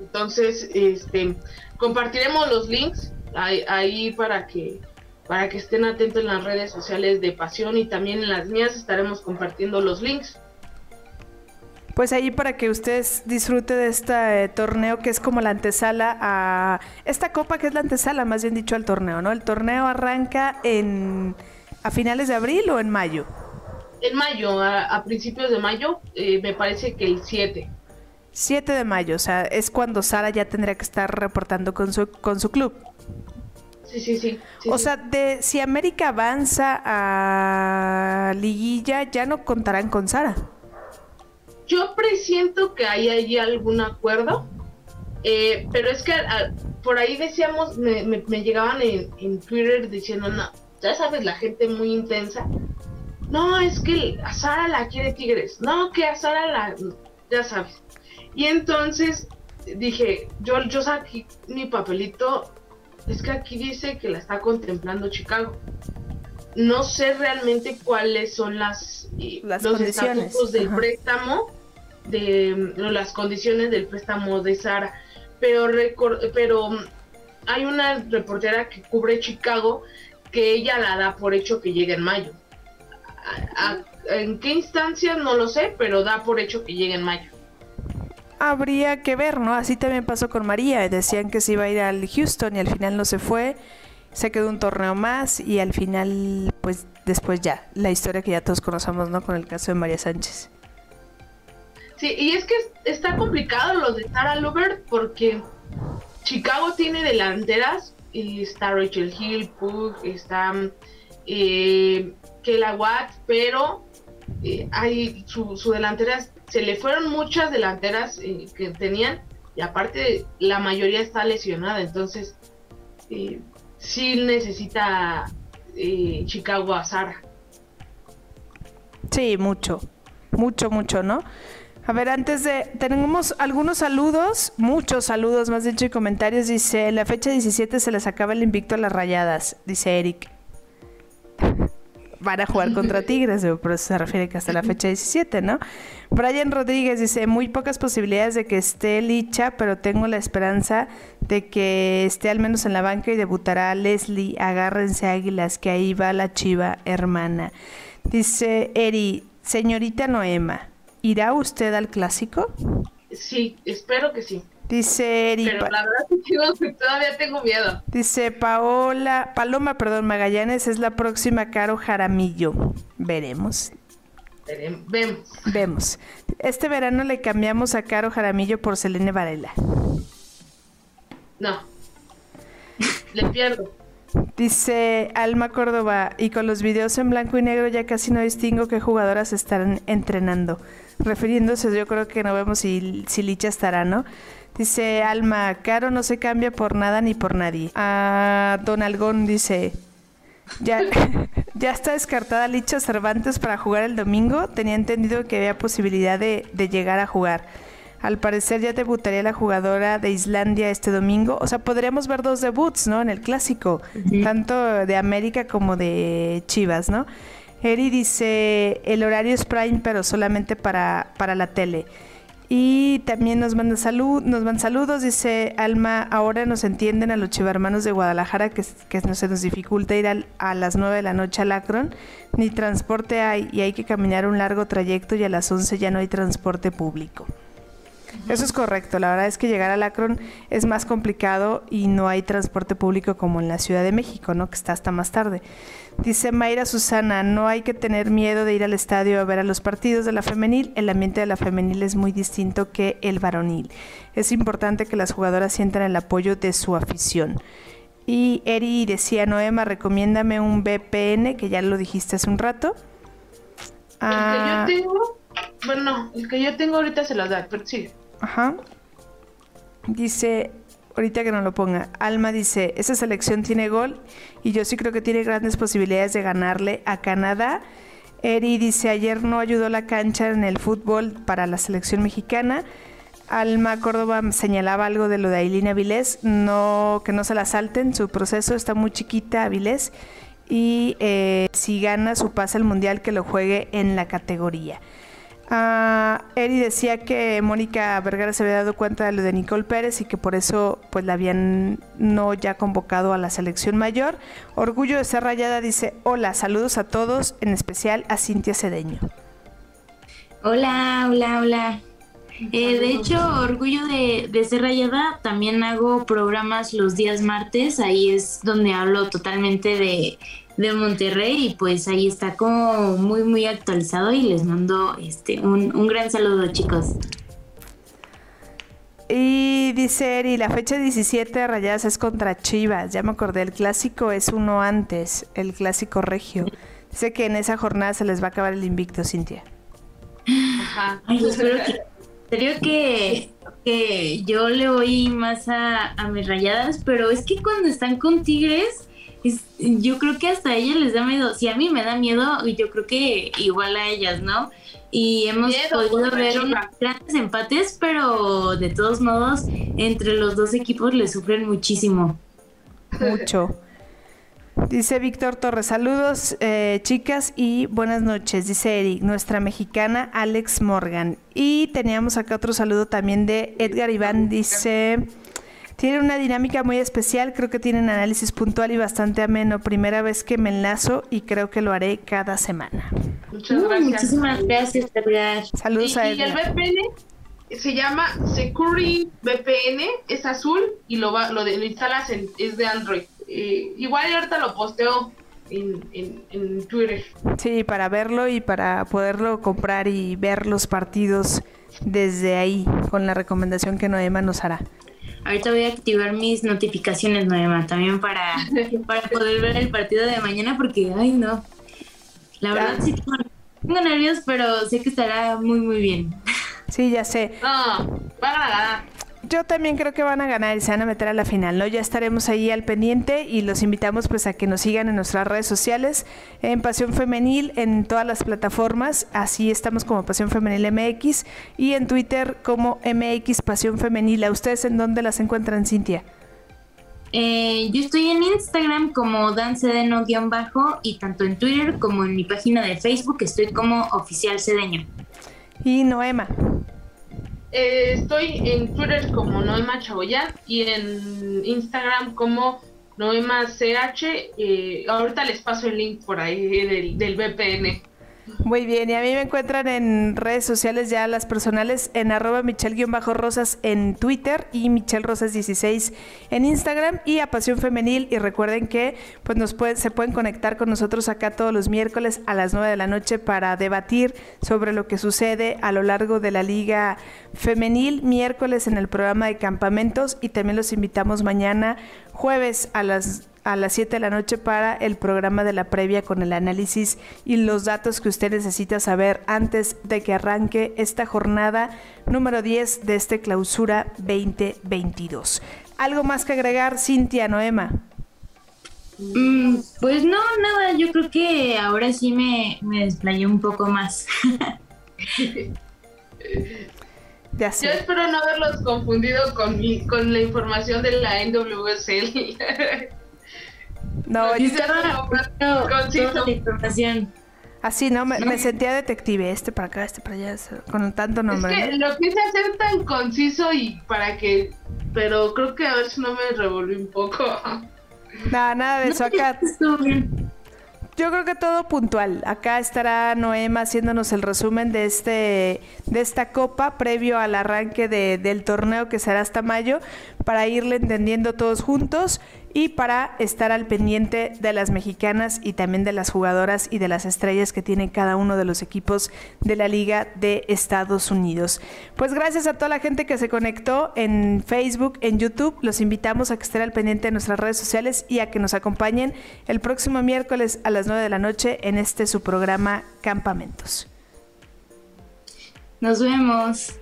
Entonces, este, compartiremos los links ahí, para que para que estén atentos en las redes sociales de Pasión y también en las mías estaremos compartiendo los links. Pues ahí para que ustedes disfruten de este eh, torneo que es como la antesala a esta copa que es la antesala, más bien dicho, al torneo, ¿no? El torneo arranca en a finales de abril o en mayo. En mayo, a, principios de mayo, eh, me parece que el 7. 7 de mayo, o sea, es cuando Sara ya tendría que estar reportando con su, con su club. Sí, sí, sí. o sea, de, si América avanza a liguilla, ya no contarán con Sara. Yo presiento que hay allí algún acuerdo, eh, pero es que por ahí decíamos, me, llegaban en, en, Twitter diciendo, no, ya sabes, la gente muy intensa. No, es que a Sara la quiere Tigres. No, que a Sara la, ya sabes. Y entonces dije, yo, yo saqué mi papelito, es que aquí dice que la está contemplando Chicago. No sé realmente cuáles son las, eh, las los estatutos del préstamo, de las condiciones del préstamo de Sara, pero, pero hay una reportera que cubre Chicago que ella la da por hecho que llegue en mayo. ¿En qué instancia? No lo sé, pero da por hecho que llegue en mayo habría que ver, ¿no? Así también pasó con María. Decían que se iba a ir al Houston y al final no se fue. Se quedó un torneo más y al final, pues después ya, la historia que ya todos conocemos, ¿no? Con el caso de María Sánchez. Sí, y es que está complicado lo de Sara Lubert porque Chicago tiene delanteras, está Rachel Hill, Pug, está eh, Kela Watt, pero eh, hay su, su, delantera, se le fueron muchas delanteras eh, que tenían y aparte la mayoría está lesionada, entonces eh, sí necesita Chicago a Sara. Sí, mucho, mucho, mucho, ¿no? A ver, antes de. Tenemos algunos saludos, muchos saludos, más dicho, y comentarios. Dice: La fecha 17 se les acaba el invicto a las rayadas, dice Eric. Van a jugar contra Tigres, por eso se refiere que hasta la fecha 17, ¿no? Brian Rodríguez dice: Muy pocas posibilidades de que esté Licha, pero tengo la esperanza de que esté al menos en la banca y debutará Leslie. Agárrense, águilas, que ahí va la chiva hermana. Dice Eri: Señorita Noema. ¿Irá usted al clásico? Sí, espero que sí. Dice Eri. Pero la verdad es que todavía tengo miedo. Dice Paola, Paloma, perdón, Magallanes es la próxima Caro Jaramillo. Veremos. Vemos. Vemos. Este verano le cambiamos a Caro Jaramillo por Selene Varela. No. le pierdo. Dice Alma Córdoba, y con los videos en blanco y negro ya casi no distingo qué jugadoras están entrenando. Refiriéndose, yo creo que no vemos si, si Licha estará, ¿no? Dice Alma, Caro no se cambia por nada ni por nadie. A Don Algón dice, ya, ya está descartada Licha Cervantes para jugar el domingo. Tenía entendido que había posibilidad de, de llegar a jugar. Al parecer ya debutaría la jugadora de Islandia este domingo. O sea, podríamos ver dos debuts, ¿no? En el clásico, tanto de América como de Chivas, ¿no? Eri dice, el horario es prime, pero solamente para, para la tele. Y también nos manda salud, nos van saludos, dice Alma, ahora nos entienden a los chivarmanos de Guadalajara que, que no se nos dificulta ir a las 9 de la noche al Akron, ni transporte hay y hay que caminar un largo trayecto y a las 11 ya no hay transporte público. Eso es correcto, la verdad es que llegar al Akron es más complicado y no hay transporte público como en la Ciudad de México, ¿no? Que está hasta más tarde. Dice Mayra Susana, no hay que tener miedo de ir al estadio a ver a los partidos de la femenil, el ambiente de la femenil es muy distinto que el varonil. Es importante que las jugadoras sientan el apoyo de su afición. Y Eri decía, Noema, recomiéndame un VPN, que ya lo dijiste hace un rato. El que yo Ah, tengo, bueno, el que yo tengo ahorita se los da, pero sí. Ajá. Dice, ahorita que no lo ponga, Alma dice, esa selección tiene gol y yo sí creo que tiene grandes posibilidades de ganarle a Canadá. Eri dice, ayer no ayudó la cancha en el fútbol para la selección mexicana. Alma Córdoba señalaba algo de lo de Ailina Vilés, no, que no se la salten, su proceso está muy chiquita Avilés y eh, si gana su pase al mundial que lo juegue en la categoría. Ah, Eri decía que Mónica Vergara se había dado cuenta de lo de Nicole Pérez y que por eso pues la habían no ya convocado a la selección mayor. Orgullo de ser rayada dice, hola, saludos a todos, en especial a Cintia Cedeño. Hola, hola, hola. Eh, de hecho, orgullo de, de ser rayada, también hago programas los días martes, ahí es donde hablo totalmente de, de Monterrey y pues ahí está como muy muy actualizado y les mando este un, un gran saludo chicos. Y dice Eri, la fecha 17 de Rayadas es contra Chivas. Ya me acordé, el clásico es uno antes, el clásico regio. Dice que en esa jornada se les va a acabar el invicto, Cintia. Ajá. Ay, espero que, en serio que, que yo le voy más a, a mis rayadas, pero es que cuando están con Tigres, es- yo creo que hasta a ellas les da miedo. Si a mí me da miedo, yo creo que igual a ellas, ¿no? Y hemos Miedo, podido ver grandes empates, pero de todos modos, entre los dos equipos le sufren muchísimo. Mucho. Dice Víctor Torres, saludos eh, chicas y buenas noches, dice Eric, nuestra mexicana Alex Morgan. Y teníamos acá otro saludo también de Edgar Iván, dice, tiene una dinámica muy especial, creo que tienen análisis puntual y bastante ameno, primera vez que me enlazo y creo que lo haré cada semana. Muchas Uh, gracias. muchísimas gracias, Edgar. Saludos Y, a y el Edgar. VPN se llama Security VPN, es azul y lo, va, lo, de- lo instalas en, es de Android. Eh, igual ahorita lo posteo en, en, en Twitter. Sí, para verlo y para poderlo comprar y ver los partidos desde ahí, con la recomendación que Noema nos hará. Ahorita voy a activar mis notificaciones, Noema, también para, para poder ver el partido de mañana, porque, ay, no. La verdad sí tengo, nervios, pero sé que estará muy, muy bien. Sí, ya sé. No, a ganar yo también creo que van a ganar y se van a meter a la final, ¿no? Ya estaremos ahí al pendiente y los invitamos pues a que nos sigan en nuestras redes sociales, en Pasión Femenil, en todas las plataformas, así estamos como Pasión Femenil MX y en Twitter como MX Pasión Femenil. ¿A ustedes en dónde las encuentran, Cintia? Eh, yo estoy en Instagram como dancedeno-bajo y tanto en Twitter como en mi página de Facebook estoy como oficial cedeño. Y Noema. Eh, estoy en Twitter como Noema Chaboyán y en Instagram como Noema CH. Eh, ahorita les paso el link por ahí del, del VPN. Muy bien, y a mí me encuentran en redes sociales ya las personales en arroba michelle-rosas en Twitter y michelrosas16 en Instagram y a Pasión Femenil. Y recuerden que pues nos pueden, se pueden conectar con nosotros acá todos los miércoles a las 9 de la noche para debatir sobre lo que sucede a lo largo de la liga femenil, miércoles en el programa de campamentos. Y también los invitamos mañana jueves a las a las 7 de la noche para el programa de la previa con el análisis y los datos que usted necesita saber antes de que arranque esta jornada número 10 de este clausura 2022. ¿Algo más que agregar, Cintia Noema? Mm, pues no, nada, yo creo que ahora sí me, me desplayé un poco más. Ya Yo espero no haberlos confundido con, con la información de la NWSL. No, yo la información. Así, ¿no? Me, sentía detective, este para acá, este para allá, con tanto nombre. Es que lo quise hacer tan conciso y para que... Pero creo que a ver si no me revolví un poco. Nada, nada de eso. Acá... Yo creo que todo puntual. Acá estará Noema haciéndonos el resumen de este de esta copa previo al arranque de, del torneo que será hasta mayo para irle entendiendo todos juntos y para estar al pendiente de las mexicanas y también de las jugadoras y de las estrellas que tienen cada uno de los equipos de la Liga de Estados Unidos. Pues gracias a toda la gente que se conectó en Facebook, en YouTube. Los invitamos a que estén al pendiente de nuestras redes sociales y a que nos acompañen el próximo miércoles a las 9 de la noche en este su programa Campamentos. Nos vemos.